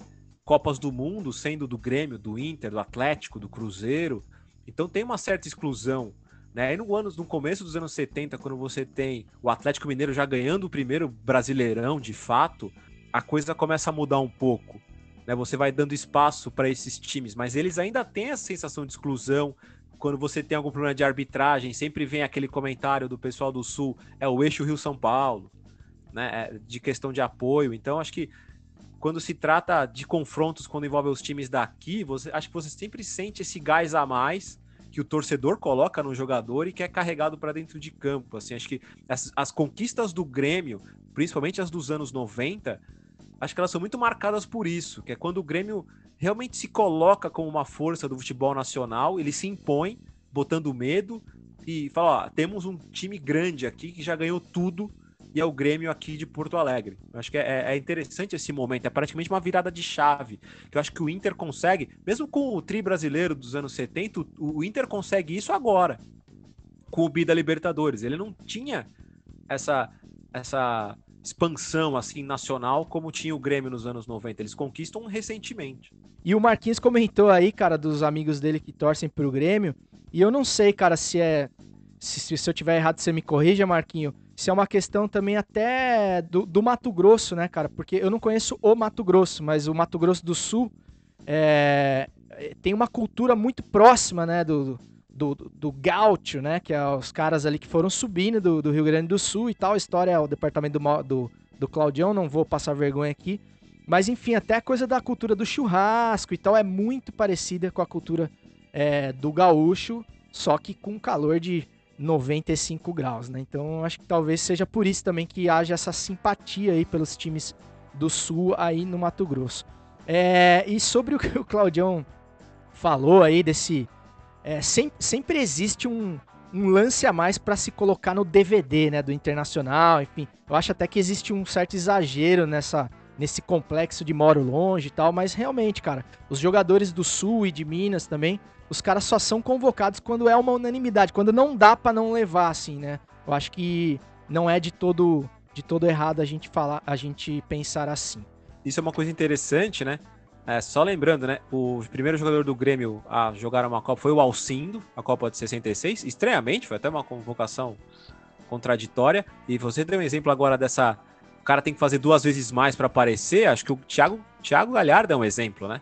S5: Copas do Mundo sendo do Grêmio, do Inter, do Atlético, do Cruzeiro. Então tem uma certa exclusão. Né? No, anos, no começo dos anos 70, quando você tem o Atlético Mineiro já ganhando o primeiro brasileirão de fato, a coisa começa a mudar um pouco. Né? Você vai dando espaço para esses times, mas eles ainda têm a sensação de exclusão. Quando você tem algum problema de arbitragem, sempre vem aquele comentário do pessoal do Sul, é o eixo Rio-São Paulo, né? É, de questão de apoio. Então, acho que quando se trata de confrontos, quando envolve os times daqui, você acho que você sempre sente esse gás a mais que o torcedor coloca no jogador e que é carregado para dentro de campo. Assim, acho que as, as, conquistas do Grêmio, principalmente as dos anos 90, acho que elas são muito marcadas por isso, que é quando o Grêmio realmente se coloca como uma força do futebol nacional, ele se impõe, botando medo e fala: ó, temos um time grande aqui que já ganhou tudo e é o Grêmio aqui de Porto Alegre. Eu acho que é, é, interessante esse momento, é praticamente uma virada de chave, que eu acho que o Inter consegue, mesmo com o tri brasileiro dos anos 70, o Inter consegue isso agora, com o Bida Libertadores. Ele não tinha essa, essa expansão assim nacional como tinha o Grêmio nos anos 90. Eles conquistam recentemente.
S1: E o Marquinhos comentou aí, cara, dos amigos dele que torcem pro Grêmio, e eu não sei, cara, se é se, se eu tiver errado, você me corrija, Marquinho se é uma questão também até do, do, Mato Grosso, né, cara? Porque eu não conheço o Mato Grosso, mas o Mato Grosso do Sul é, tem uma cultura muito próxima, né, do, do, do gaúcho, né, que é os caras ali que foram subindo do, do Rio Grande do Sul e tal. A história é o departamento do, do, do Claudião, não vou passar vergonha aqui. Mas enfim, até a coisa da cultura do churrasco e tal é muito parecida com a cultura é, do gaúcho, só que com calor de 95 graus, né? Então acho que talvez seja por isso também que haja essa simpatia aí pelos times do Sul aí no Mato Grosso. É, e sobre o que o Claudião falou aí desse... É, sempre, sempre existe um, um lance a mais para se colocar no DVD, né, do Internacional, enfim. Eu acho até que existe um certo exagero nessa nesse complexo de moro longe e tal, mas realmente, cara, os jogadores do Sul e de Minas também os caras só são convocados quando é uma unanimidade, quando não dá para não levar, assim, né? Eu acho que não é de todo, de todo errado a gente falar, a gente pensar assim.
S5: Isso é uma coisa interessante, né? É, só lembrando, né? O primeiro jogador do Grêmio a jogar uma Copa foi o Alcindo, a Copa de 66. Estranhamente, foi até uma convocação contraditória. E você deu um exemplo agora dessa. O cara tem que fazer duas vezes mais para aparecer. Acho que o Thiago, Thiago Galhardo é um exemplo, né?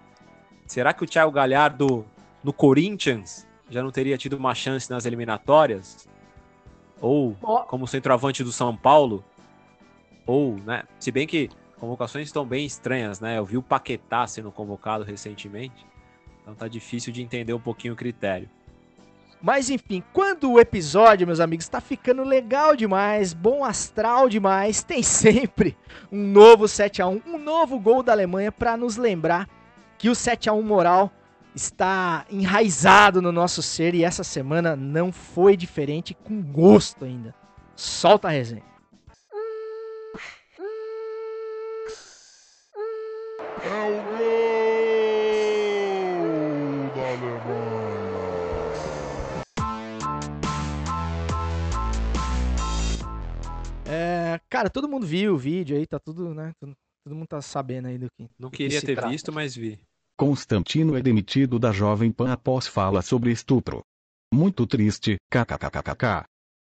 S5: Será que o Thiago Galhardo no Corinthians já não teria tido uma chance nas eliminatórias? Ou como centroavante do São Paulo? Ou, né? Se bem que convocações estão bem estranhas, né? Eu vi o Paquetá sendo convocado recentemente. Então tá difícil de entender um pouquinho o critério.
S1: Mas enfim, quando o episódio, meus amigos, está ficando legal demais, bom astral demais, tem sempre um novo 7 a 1, um novo gol da Alemanha para nos lembrar que o 7 a 1 moral está enraizado no nosso ser e essa semana não foi diferente, com gosto ainda. Solta a resenha.
S9: É
S1: cara, todo mundo viu o vídeo aí, tá tudo, né? Todo, todo mundo tá sabendo aí do que.
S5: Não
S1: que
S5: queria
S1: se
S5: ter
S1: trata.
S5: visto, mas vi.
S10: Constantino é demitido da Jovem Pan após fala sobre estupro. Muito triste, kkkkkk.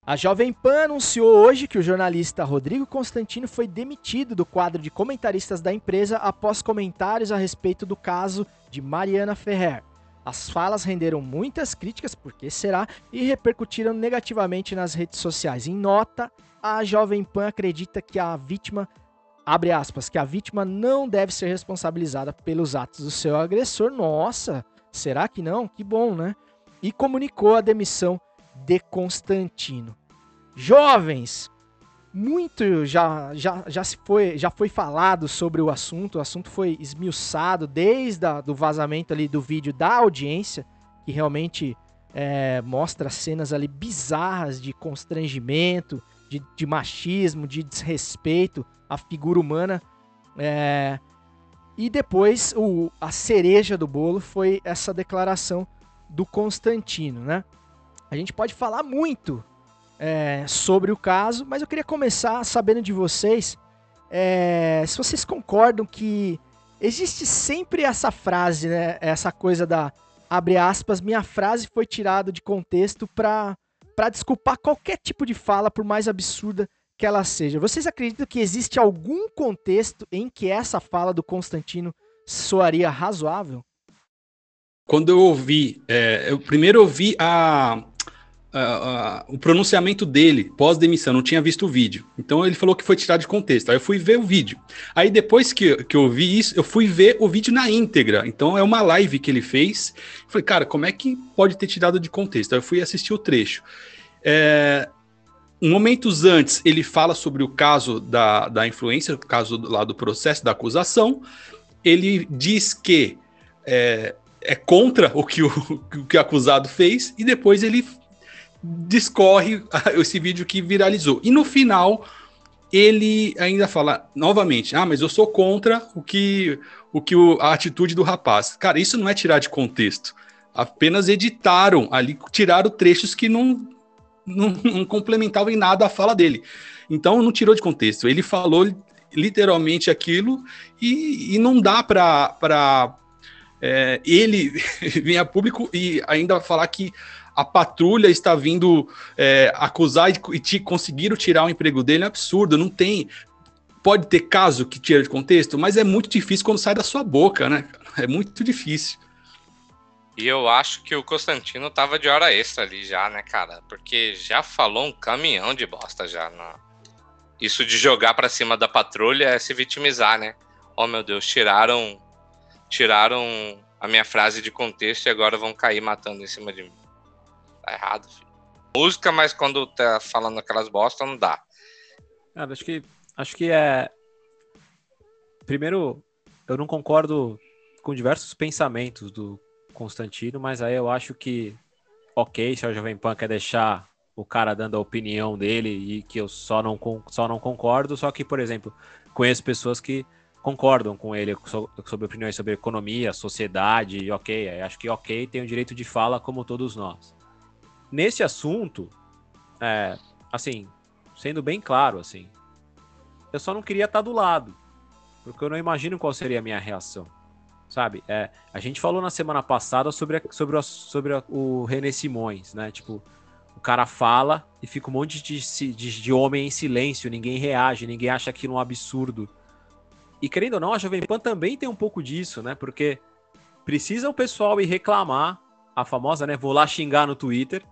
S1: A Jovem Pan anunciou hoje que o jornalista Rodrigo Constantino foi demitido do quadro de comentaristas da empresa após comentários a respeito do caso de Mariana Ferrer. As falas renderam muitas críticas, porque será, e repercutiram negativamente nas redes sociais. Em nota, a Jovem Pan acredita que a vítima, abre aspas, que a vítima não deve ser responsabilizada pelos atos do seu agressor. Nossa, será que não? Que bom, né? E comunicou a demissão de Constantino. Jovens, muito já, já, já se foi já foi falado sobre o assunto, o assunto foi esmiuçado desde o do vazamento ali do vídeo da audiência, que realmente é, mostra cenas ali bizarras de constrangimento, de, de machismo, de desrespeito à figura humana. É, e depois o, a cereja do bolo foi essa declaração do Constantino, né? A gente pode falar muito é, sobre o caso, mas eu queria começar sabendo de vocês é, se vocês concordam que existe sempre essa frase, né? Essa coisa da abre aspas, minha frase foi tirada de contexto para para desculpar qualquer tipo de fala, por mais absurda que ela seja. Vocês acreditam que existe algum contexto em que essa fala do Constantino soaria razoável?
S2: Quando eu ouvi, é, eu primeiro ouvi a, o pronunciamento dele pós-demissão, não tinha visto o vídeo. Então ele falou que foi tirado de contexto. Aí eu fui ver o vídeo. Aí depois que, que eu vi isso, eu fui ver o vídeo na íntegra. Então é uma live que ele fez. Falei, cara, como é que pode ter tirado de contexto? Aí eu fui assistir o trecho. É, momentos antes, ele fala sobre o caso da, da influência, o caso lá do processo, da acusação. Ele diz que é, é contra o que o, o que o acusado fez, e depois ele discorre esse vídeo que viralizou. E no final, ele ainda fala novamente: Ah, mas eu sou contra o que, o que o, a atitude do rapaz. Cara, isso não é tirar de contexto. Apenas editaram ali, tiraram trechos que não, não, não complementavam em nada a fala dele. Então não tirou de contexto. Ele falou literalmente aquilo e, e não dá para é, ele vir a público e ainda falar que a patrulha está vindo é, acusar e, te, conseguiram tirar o emprego dele, é absurdo, não tem. Pode ter caso que tira de contexto, mas é muito difícil quando sai da sua boca, né? É muito difícil.
S4: E eu acho que o Constantino tava de hora extra ali já, né, cara? Porque já falou um caminhão de bosta já. No... Isso de jogar para cima da patrulha é se vitimizar, né? Oh meu Deus, tiraram tiraram a minha frase de contexto e agora vão cair matando em cima de mim. Tá errado, filho. Música, mas quando tá falando aquelas bosta, não dá.
S5: Cara, acho que, acho que é. Primeiro, eu não concordo com diversos pensamentos do Constantino, mas aí eu acho que, ok, se a Jovem Pan quer deixar o cara dando a opinião dele e que eu só não, só não concordo, só que, por exemplo, conheço pessoas que concordam com ele sobre opiniões sobre economia, sociedade, ok, acho que ok tem o direito de fala como todos nós. Nesse assunto, é, assim, sendo bem claro, assim, eu só não queria estar do lado, porque eu não imagino qual seria a minha reação, sabe? É, a gente falou na semana passada sobre, a, sobre, a, sobre a, o René Simões, né? Tipo, o cara fala e fica um monte de, de, de homem em silêncio, ninguém reage, ninguém acha aquilo um absurdo. E querendo ou não, a Jovem Pan também tem um pouco disso, né? Porque precisa o pessoal ir reclamar, a famosa, né? Vou lá xingar no Twitter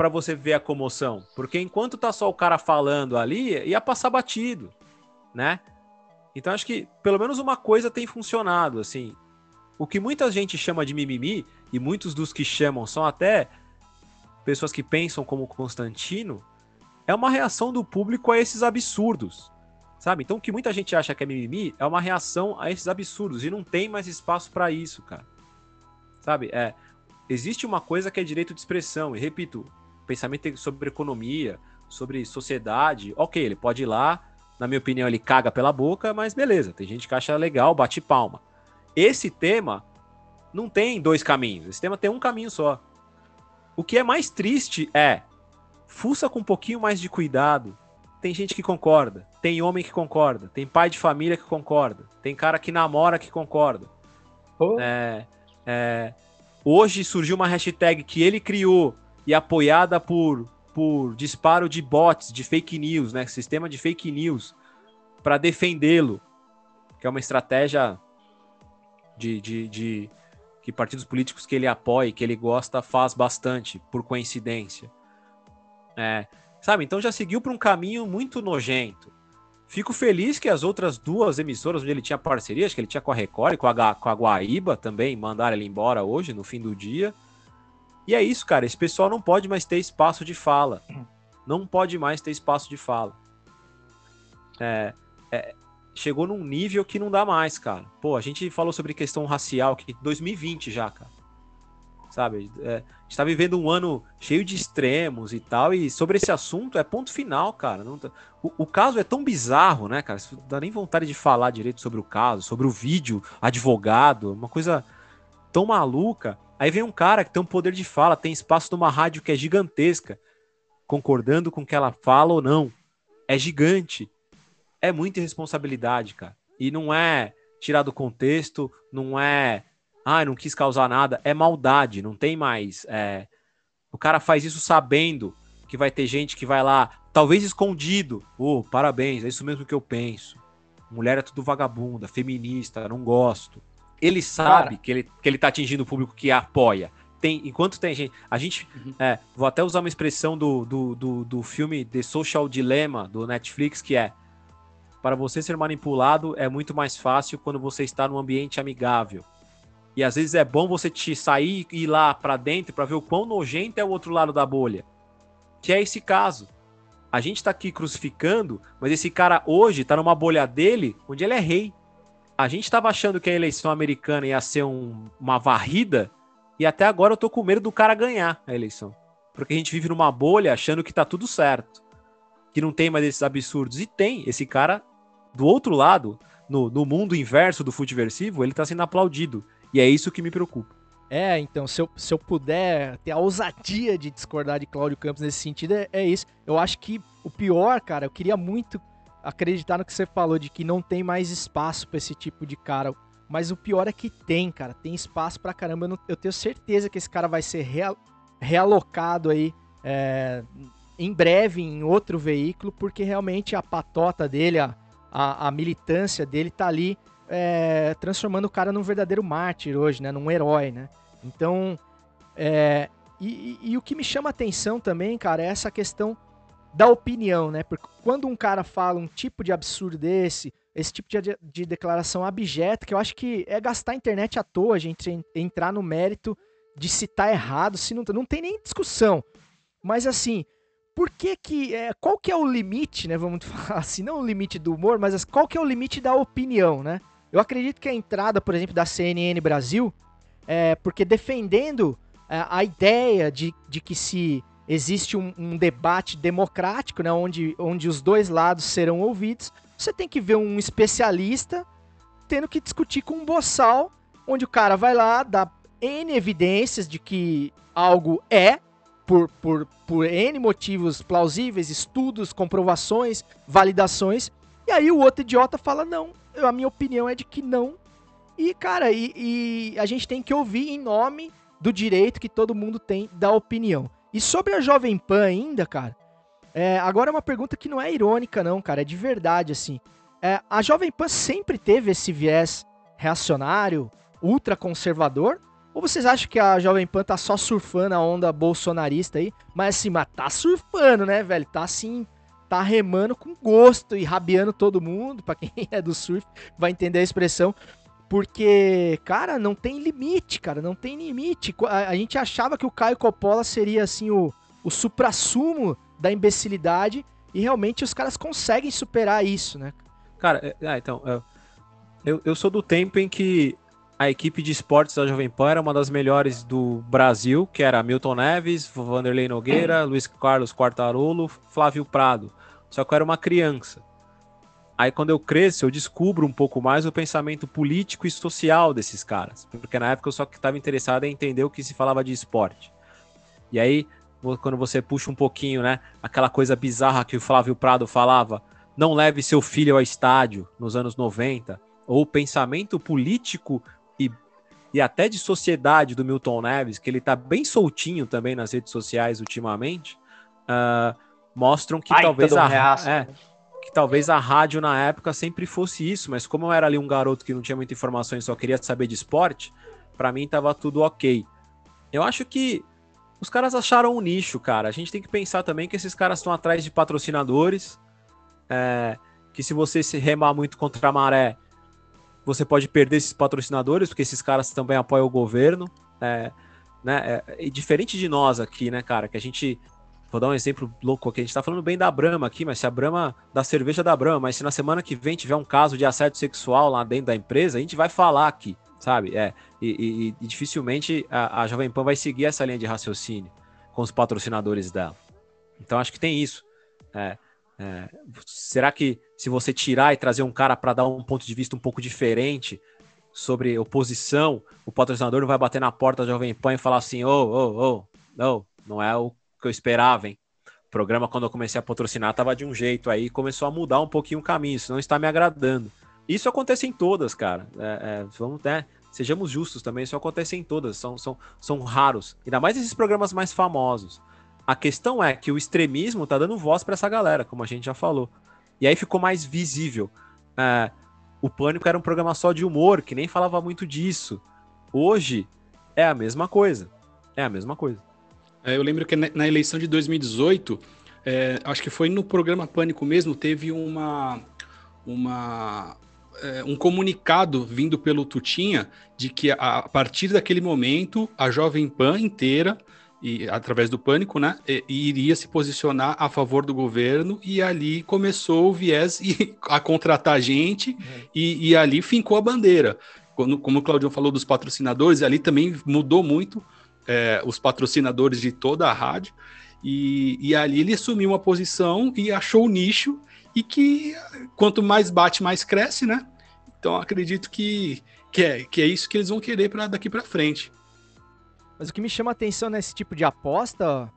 S5: para você ver a comoção. Porque enquanto tá só o cara falando ali, ia passar batido, né? Então acho que pelo menos uma coisa tem funcionado, assim. O que muita gente chama de mimimi, e muitos dos que chamam são até pessoas que pensam como Constantino, é uma reação do público a esses absurdos, sabe? Então o que muita gente acha que é mimimi é uma reação a esses absurdos, e não tem mais espaço para isso, cara. Sabe? É, existe uma coisa que é direito de expressão, e repito, pensamento sobre economia, sobre sociedade, ok, ele pode ir lá, na minha opinião, ele caga pela boca, mas beleza, tem gente que acha legal, bate palma. Esse tema não tem dois caminhos, esse tema tem um caminho só. O que é mais triste é, fuça com um pouquinho mais de cuidado. Tem gente que concorda, tem homem que concorda, tem pai de família que concorda, tem cara que namora que concorda. Oh. É, é, hoje surgiu uma hashtag que ele criou e apoiada por, por disparo de bots, de fake news, né? Sistema de fake news para defendê-lo, que é uma estratégia de, de, de que partidos políticos que ele apoia, que ele gosta, faz bastante, por coincidência. É, sabe? Então já seguiu por um caminho muito nojento. Fico feliz que as outras duas emissoras onde ele tinha parceria, acho que ele tinha com a Record e com a, com a Guaíba também, mandaram ele embora hoje, no fim do dia. E é isso, cara. Esse pessoal não pode mais ter espaço de fala. Não pode mais ter espaço de fala. É, é, chegou num nível que não dá mais, cara. Pô, a gente falou sobre questão racial que 2020 já, cara. Sabe? É, a gente tá vivendo um ano cheio de extremos e tal, e sobre esse assunto é ponto final, cara. Não, tá, o, o, caso é tão bizarro, né, cara? Não dá nem vontade de falar direito sobre o caso, sobre o vídeo, advogado, uma coisa tão maluca. Aí vem um cara que tem um poder de fala, tem espaço numa rádio que é gigantesca, concordando com o que ela fala ou não. É gigante é muita irresponsabilidade, cara. E não é tirar do contexto, não é. Ah, não quis causar nada. É maldade, não tem mais. É... O cara faz isso sabendo que vai ter gente que vai lá, talvez escondido. Oh, parabéns, é isso mesmo que eu penso. Mulher é tudo vagabunda, feminista, não gosto. Ele sabe que ele, que ele tá atingindo o público que apoia. Tem, enquanto tem gente. A gente. Uhum. É, vou até usar uma expressão do, do, do, do filme The Social Dilemma do Netflix, que é para você ser manipulado é muito mais fácil quando você está num ambiente amigável. E às vezes é bom você te sair e ir lá para dentro para ver o quão nojento é o outro lado da bolha. Que é esse caso. A gente está aqui crucificando, mas esse cara hoje está numa bolha dele onde ele é rei. A gente estava achando que a eleição americana ia ser um, uma varrida e até agora eu tô com medo do cara ganhar a eleição. Porque a gente vive numa bolha achando que tá tudo certo. Que não tem mais esses absurdos. E tem. Esse cara do outro lado, no, no mundo inverso do futeversivo, ele tá sendo aplaudido. E é isso que me preocupa.
S1: É, então, se eu, se eu puder ter a ousadia de discordar de Cláudio Campos nesse sentido, é, é, isso. Eu acho que o pior, cara, eu queria muito acreditar no que você falou, de que não tem mais espaço para esse tipo de cara. Mas o pior é que tem, cara. Tem espaço pra caramba. Eu, não, eu tenho certeza que esse cara vai ser real, realocado aí é, em breve em outro veículo, porque realmente a patota dele, a, a, a militância dele tá ali é, transformando o cara num verdadeiro mártir hoje, né? Num herói, né? Então, é, e, e, e, o que me chama atenção também, cara, é essa questão da opinião, né? Porque quando um cara fala um tipo de absurdo desse, esse tipo de, de declaração abjeta, que eu acho que é gastar a internet à toa, a gente entrar no mérito de se tá errado, se não, não tem nem discussão. Mas assim, por que que, é, qual que é o limite, né, vamos falar assim, não o limite do humor, mas qual que é o limite da opinião, né? Eu acredito que a entrada, por exemplo, da CNN Brasil, é porque defendendo é, a ideia de, de que se existe um, um, debate democrático, né, onde, onde os dois lados serão ouvidos, você tem que ver um especialista tendo que discutir com um boçal, onde o cara vai lá, dá N evidências de que algo é, por, por, por N motivos plausíveis, estudos, comprovações, validações. E aí o outro idiota fala: não, a minha opinião é de que não. E, cara, e, e a gente tem que ouvir em nome do direito que todo mundo tem da opinião. E sobre a Jovem Pan ainda, cara, é, agora é uma pergunta que não é irônica, não, cara, é de verdade, assim. É, a Jovem Pan sempre teve esse viés reacionário, ultraconservador, ou vocês acham que a Jovem Pan tá só surfando a onda bolsonarista aí? Mas assim, mas tá surfando, né, velho? Tá assim, tá remando com gosto e rabiando todo mundo. Pra quem é do surf vai entender a expressão. Porque, cara, não tem limite, cara, não tem limite. A, a gente achava que o Caio Coppola seria, assim, o, o supra-sumo da imbecilidade. E realmente os caras conseguem superar isso, né?
S5: Cara, é, ah, então, eu, eu sou do tempo em que a equipe de esportes da Jovem Pan era uma das melhores do Brasil, que era Milton Neves, Vanderlei Nogueira, Luiz Carlos Quartarolo, Flávio Prado. Só que eu era uma criança. Aí quando eu cresço, eu descubro um pouco mais o pensamento político e social desses caras. Porque na época eu só estava interessado em entender o que se falava de esporte. E aí, quando você puxa um pouquinho, né, aquela coisa bizarra que o Flávio Prado falava, não leve seu filho ao estádio nos anos 90, ou o pensamento político e, e até de sociedade do Milton Neves, que ele tá bem soltinho também nas redes sociais ultimamente, ah, mostram que
S1: Baita
S5: talvez
S1: um
S5: a,
S1: reaço,
S5: é,
S1: né?
S5: Que talvez a rádio na época sempre fosse isso, mas como eu era ali um garoto que não tinha muita informação e só queria saber de esporte, pra mim tava tudo ok. Eu acho que os caras acharam um nicho, cara. A gente tem que pensar também que esses caras estão atrás de patrocinadores, é, que se você se remar muito contra a maré, você pode perder esses patrocinadores, porque esses caras também apoiam o governo. é, né? É, e diferente de nós aqui, né, cara, que a gente. Vou dar um exemplo louco aqui. A gente tá falando bem da Brahma aqui, mas se a Brahma, da cerveja da Brahma, mas se na semana que vem tiver um caso de assédio sexual lá dentro da empresa, a gente vai falar aqui, sabe? É, e, e- e dificilmente a, a Jovem Pan vai seguir essa linha de raciocínio com os patrocinadores dela. Então acho que tem isso. É, é, será que se você tirar e trazer um cara para dar um ponto de vista um pouco diferente sobre oposição, o patrocinador não vai bater na porta da Jovem Pan e falar assim: ô, ô, ô, não, não é o que eu esperava, hein? O programa, quando eu comecei a patrocinar, tava de um jeito aí, começou a mudar um pouquinho o caminho, isso não está me agradando. Isso acontece em todas, cara. É, é, vamos, né? Sejamos justos também, isso acontece em todas, são, são, são raros. Ainda mais esses programas mais famosos. A questão é que o extremismo tá dando voz para essa galera, como a gente já falou. E aí ficou mais visível. É, o Pânico era um programa só de humor, que nem falava muito disso. Hoje é a mesma coisa. É a mesma coisa.
S2: É, eu lembro que na, eleição de 2018, é, acho que foi no programa Pânico mesmo, teve uma, uma, é, um comunicado vindo pelo Tutinha de que a, a partir daquele momento a Jovem Pan inteira, e, através do Pânico, né, e- iria se posicionar a favor do governo e ali começou o viés e, a contratar gente e, e ali fincou a bandeira. Quando- como o Claudio falou dos patrocinadores, ali também mudou muito é, os patrocinadores de toda a rádio, e, e ali ele assumiu uma posição e achou o nicho, e que quanto mais bate, mais cresce, né? Então acredito que, que, é, que é isso que eles vão querer para daqui para frente.
S1: Mas o que me chama atenção nesse tipo de aposta,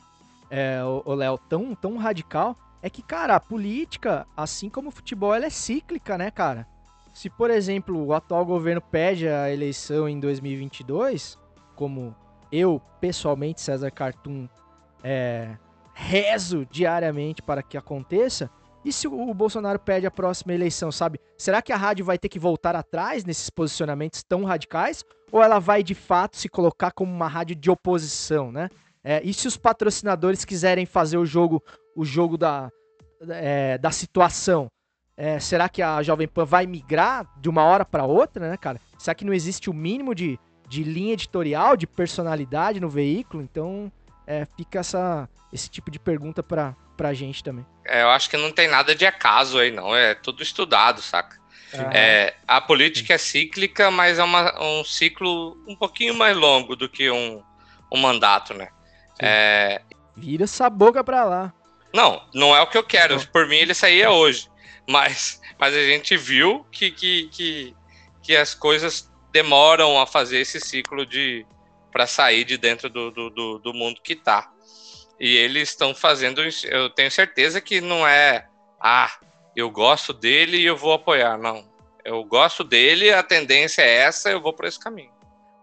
S1: é, o Léo, tão, tão radical, é que, cara, a política, assim como o futebol, ela é cíclica, né, cara? Se, por exemplo, o atual governo pede a eleição em 2022, como eu, pessoalmente, César Cartoon, é, rezo diariamente para que aconteça, e se o Bolsonaro pede a próxima eleição, sabe? Será que a rádio vai ter que voltar atrás nesses posicionamentos tão radicais? Ou ela vai de fato se colocar como uma rádio de oposição, né? É, e se os patrocinadores quiserem fazer o jogo, o jogo da, é, da situação, é, será que a Jovem Pan vai migrar de uma hora para outra, né, cara? Será que não existe o mínimo de, de linha editorial, de personalidade no veículo? Então, é, fica essa, esse tipo de pergunta pra, pra gente também.
S4: É, eu acho que não tem nada de acaso aí, não. É tudo estudado, saca? É, a política é cíclica, mas é uma- um ciclo um pouquinho mais longo do que um, um mandato, né? É,
S1: Vira essa boca pra lá.
S4: não, não é o que eu quero. Por mim, ele saía hoje. Mas, mas a gente viu que, que, que, que as coisas demoram a fazer esse ciclo de para sair de dentro do, do, do, do mundo que tá. E eles estão fazendo. Eu tenho certeza que não é. Ah, eu gosto dele e eu vou apoiar. Não. Eu gosto dele, a tendência é essa, eu vou por esse caminho.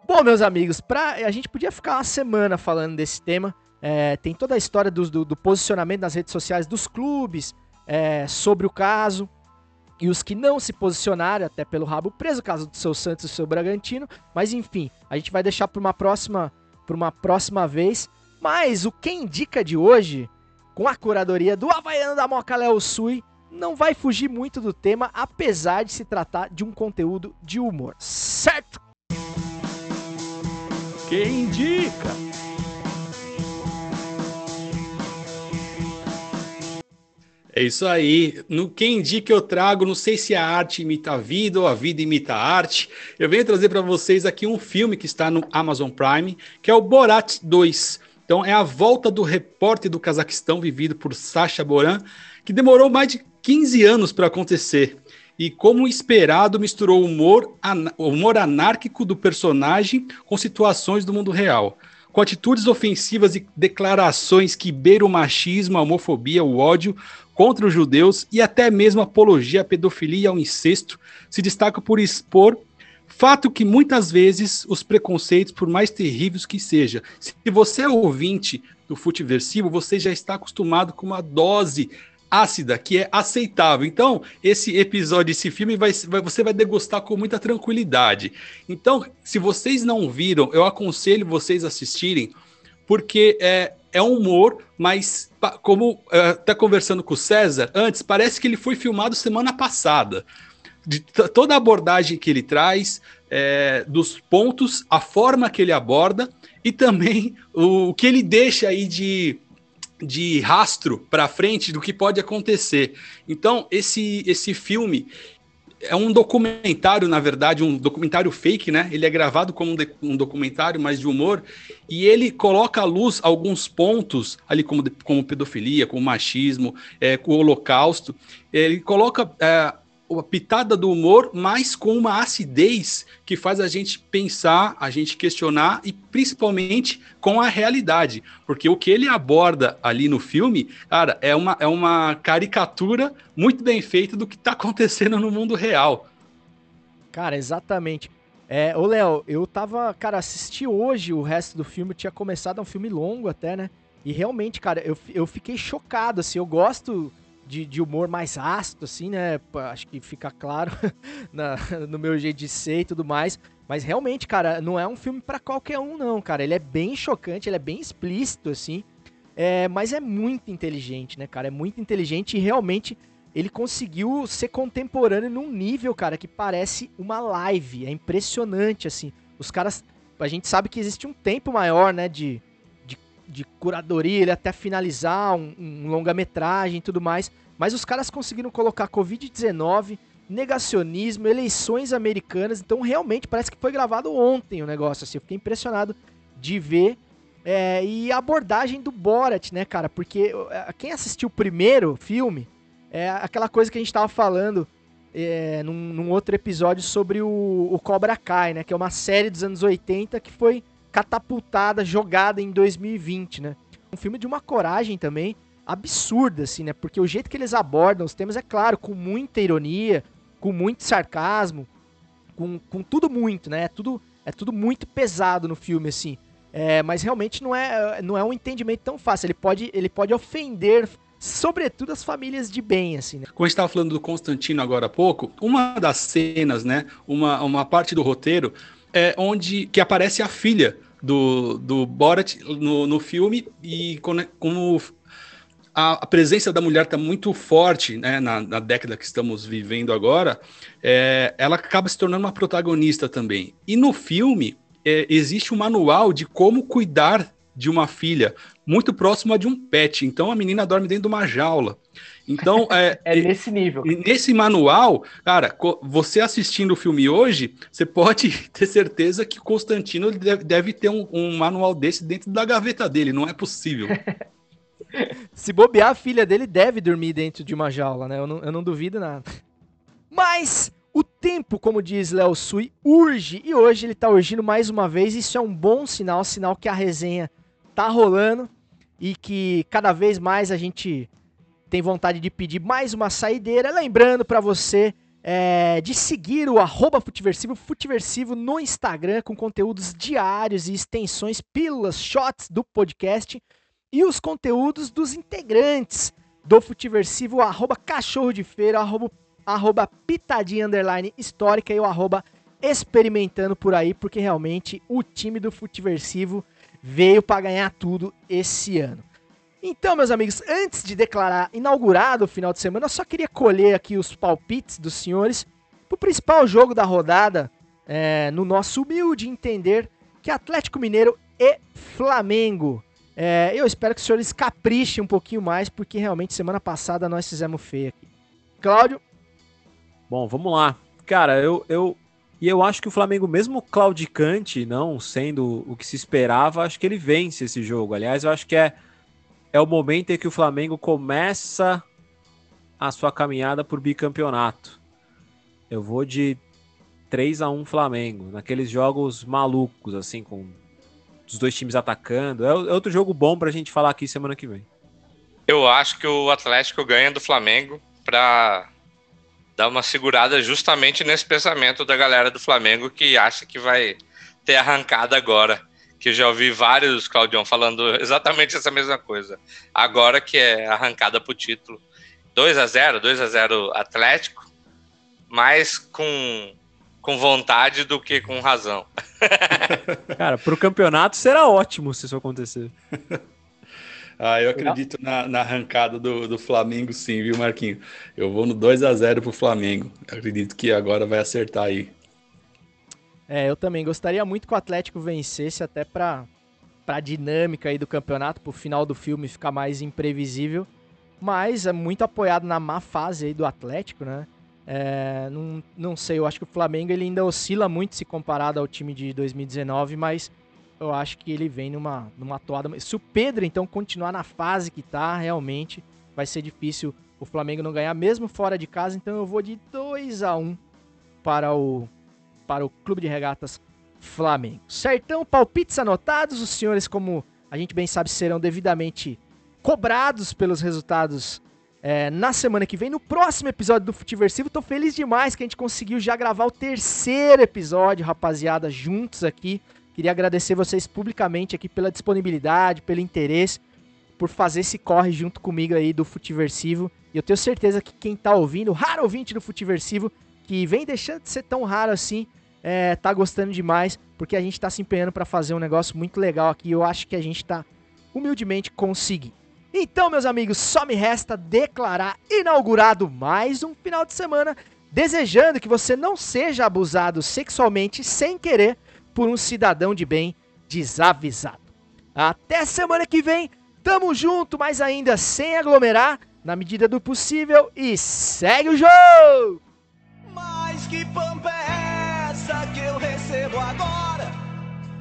S1: Bom, meus amigos, pra, a gente podia ficar uma semana falando desse tema. É, tem toda a história dos- do, do posicionamento nas redes sociais dos clubes é, sobre o caso. E os que não se posicionaram, até pelo rabo preso, caso do seu Santos e do seu Bragantino. Mas enfim, a gente vai deixar para uma próxima, pra uma próxima vez. Mas o Quem Indica de hoje, com a curadoria do Havaiano da Moca Léo Sui, não vai fugir muito do tema, apesar de se tratar de um conteúdo de humor. Certo?
S8: Quem indica?
S2: É isso aí. No Quem Indica eu trago, não sei se a arte imita a vida ou a vida imita a arte. Eu venho trazer para vocês aqui um filme que está no Amazon Prime, que é o Borat 2. Então é a volta do repórter do Cazaquistão vivido por Sacha Boran, que demorou mais de 15 anos para acontecer. E como esperado, misturou o humor, humor anárquico do personagem com situações do mundo real. Com atitudes ofensivas e declarações que beiram o machismo, a homofobia, o ódio contra os judeus e até mesmo apologia à pedofilia e ao incesto, se destaca por expor Fato que muitas vezes os preconceitos, por mais terríveis que seja, se você é ouvinte do Futiversivo, você já está acostumado com uma dose ácida que é aceitável. Então, esse episódio, esse filme, vai, vai, você vai degustar com muita tranquilidade. Então, se vocês não viram, eu aconselho vocês assistirem, porque é, é um humor, mas como até conversando com o César antes, parece que ele foi filmado semana passada de toda a abordagem que ele traz, é, dos pontos, a forma que ele aborda e também o, o que ele deixa aí de, de rastro para frente do que pode acontecer. Então, esse, esse filme é um documentário, na verdade, um documentário fake, né? Ele é gravado como um, um documentário mais de humor e ele coloca à luz alguns pontos ali, como, como pedofilia, como machismo, é, com o holocausto. Ele coloca é, a pitada do humor, mas com uma acidez que faz a gente pensar, a gente questionar e principalmente com a realidade. Porque o que ele aborda ali no filme, cara, é uma, é uma caricatura muito bem feita do que está acontecendo no mundo real.
S1: Cara, exatamente. É, ô Léo, eu tava, cara, assisti hoje o resto do filme, tinha começado, é um filme longo até, né? E realmente, cara, eu, eu fiquei chocado, assim, eu gosto de, de, humor mais ácido, assim, né? Acho que fica claro na, no meu jeito de ser e tudo mais. Mas realmente, cara, não é um filme para qualquer um, não, cara. Ele é bem chocante, ele é bem explícito, assim. É, mas é muito inteligente, né, cara? É muito inteligente e realmente ele conseguiu ser contemporâneo num nível, cara, que parece uma live. É impressionante, assim. Os caras. A gente sabe que existe um tempo maior, né, de, de curadoria, ele até finalizar um, um longa-metragem e tudo mais. Mas os caras conseguiram colocar Covid-19, negacionismo, eleições americanas. Então, realmente, parece que foi gravado ontem o negócio. Assim, eu fiquei impressionado de ver. É, e a abordagem do Borat, né, cara? Porque é, quem assistiu o primeiro filme é aquela coisa que a gente tava falando é, num, num, outro episódio sobre o, o Cobra Kai, né? Que é uma série dos anos 80 que foi catapultada, jogada em 2020, né? Um filme de uma coragem também absurda, assim, né? Porque o jeito que eles abordam os temas, é claro, com muita ironia, com muito sarcasmo, com, com tudo muito, né? É tudo, é tudo muito pesado no filme, assim. É, mas realmente não é, não é um entendimento tão fácil. Ele pode, ele pode ofender, sobretudo, as famílias de bem, assim, né?
S2: Como a gente estava falando do Constantino agora há pouco, uma das cenas, né? Uma, uma parte do roteiro é, onde que aparece a filha do, do Borat no, no filme e como a, a, presença da mulher está muito forte né, na, na, década que estamos vivendo agora, é, ela acaba se tornando uma protagonista também. E no filme é, existe um manual de como cuidar de uma filha muito próxima de um pet. Então a menina dorme dentro de uma jaula. Então
S11: é, é nesse nível.
S2: Nesse manual, cara, você assistindo o filme hoje, você pode ter certeza que Constantino deve, deve ter um, um manual desse dentro da gaveta dele. Não é possível.
S1: Se bobear, a filha dele deve dormir dentro de uma jaula, né? Eu não, eu não duvido nada. Mas o tempo, como diz Léo Sui, urge. E hoje ele tá urgindo mais uma vez. Isso é um bom sinal, sinal que a resenha tá rolando e que cada vez mais a gente tem vontade de pedir mais uma saideira. Lembrando para você é, de seguir o arroba Futiversivo, Futiversivo no Instagram, com conteúdos diários e extensões, pílulas, shots do podcast e os conteúdos dos integrantes do Futiversivo, arroba Cachorro de Feira, arroba, arroba Pitadinha Underline Histórica e o arroba Experimentando por aí, porque realmente o time do Futiversivo veio para ganhar tudo esse ano. Então, meus amigos, antes de declarar inaugurado o final de semana, eu só queria colher aqui os palpites dos senhores para o principal jogo da rodada, é, no nosso humilde entender, que é Atlético Mineiro e Flamengo. É, eu espero que os senhores caprichem um pouquinho mais, porque realmente semana passada nós fizemos feio aqui. Cláudio?
S5: Bom, vamos lá. Cara, eu, eu e eu acho que o Flamengo, mesmo claudicante, não sendo o que se esperava, acho que ele vence esse jogo. Aliás, eu acho que é, é o momento em que o Flamengo começa a sua caminhada por bicampeonato. Eu vou de 3 a 1 Flamengo, naqueles jogos malucos, assim, com os dois times atacando. É, é outro jogo bom pra gente falar aqui semana que vem.
S4: Eu acho que o Atlético ganha do Flamengo para dar uma segurada justamente nesse pensamento da galera do Flamengo que acha que vai ter arrancada agora. Que eu já ouvi vários, Claudião, falando exatamente essa mesma coisa. Agora que é arrancada pro título. 2 a 0 2 a 0 Atlético, mais com, com vontade do que com razão.
S5: Cara, pro campeonato será ótimo se isso acontecer.
S2: Ah, eu acredito na, na arrancada do, do Flamengo, sim, viu, Marquinho? Eu vou no 2 a 0 pro Flamengo. Acredito que agora vai acertar aí.
S1: É, eu também gostaria muito que o Atlético vencesse até pra, pra dinâmica aí do campeonato, pro final do filme ficar mais imprevisível. Mas é muito apoiado na má fase aí do Atlético, né? É, não, não sei, eu acho que o Flamengo ele ainda oscila muito se comparado ao time de 2019, mas eu acho que ele vem numa, numa toada. Se o Pedro, então, continuar na fase que tá, realmente vai ser difícil o Flamengo não ganhar, mesmo fora de casa. Então eu vou de 2 a 1 para o, para o Clube de Regatas Flamengo. Certão, palpites anotados. Os senhores, como a gente bem sabe, serão devidamente cobrados pelos resultados é, na semana que vem. No próximo episódio do Futiversivo, tô feliz demais que a gente conseguiu já gravar o terceiro episódio, rapaziada, juntos aqui. Queria agradecer vocês publicamente aqui pela disponibilidade, pelo interesse, por fazer esse corre junto comigo aí do Futiversivo. E eu tenho certeza que quem tá ouvindo, raro ouvinte do Futiversivo, que vem deixando de ser tão raro assim, é, tá gostando demais, porque a gente tá se empenhando para fazer um negócio muito legal aqui. Eu acho que a gente tá humildemente conseguindo. Então, meus amigos, só me resta declarar inaugurado mais um final de semana, desejando que você não seja abusado sexualmente sem querer por um cidadão de bem desavisado. Até semana que vem, tamo junto, mas ainda sem aglomerar, na medida do possível, e segue o jogo!
S11: Que eu recebo agora?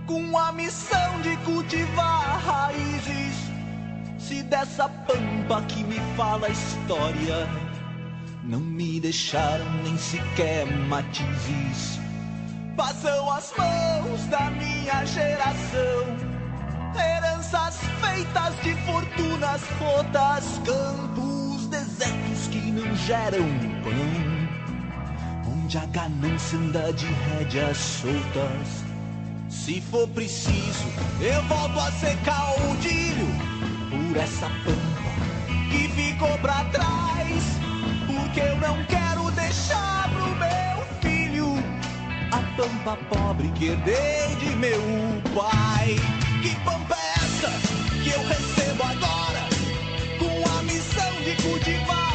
S11: Com a missão de cultivar raízes. Se dessa pampa que me fala a história, não me deixaram nem sequer matizes. Passam as mãos da minha geração. Heranças feitas de fortunas rotas, campos desertos que não geram pão, onde a ganância anda de rédeas soltas. Se for preciso, eu volto a ser caudilho por essa pampa que ficou pra trás, porque eu não quero deixar pro meu filho a pampa pobre que herdei de meu pai. Que pampa é essa que eu recebo agora? Com a missão de cultivar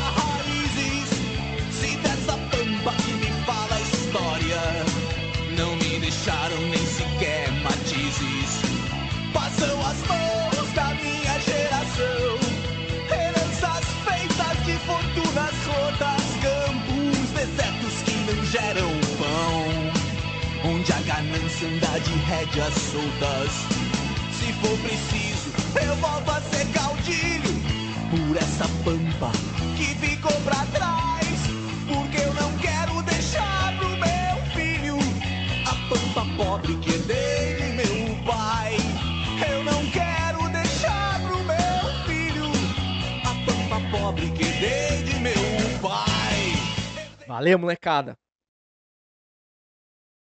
S11: ganância anda de rédeas soltas. Se for preciso, eu volto a ser caudilho por essa pampa que ficou pra trás. Porque eu não quero deixar pro meu filho a pampa pobre que herdei de meu pai. Eu não quero deixar pro meu filho a pampa pobre que herdei de meu pai.
S1: Valeu, molecada!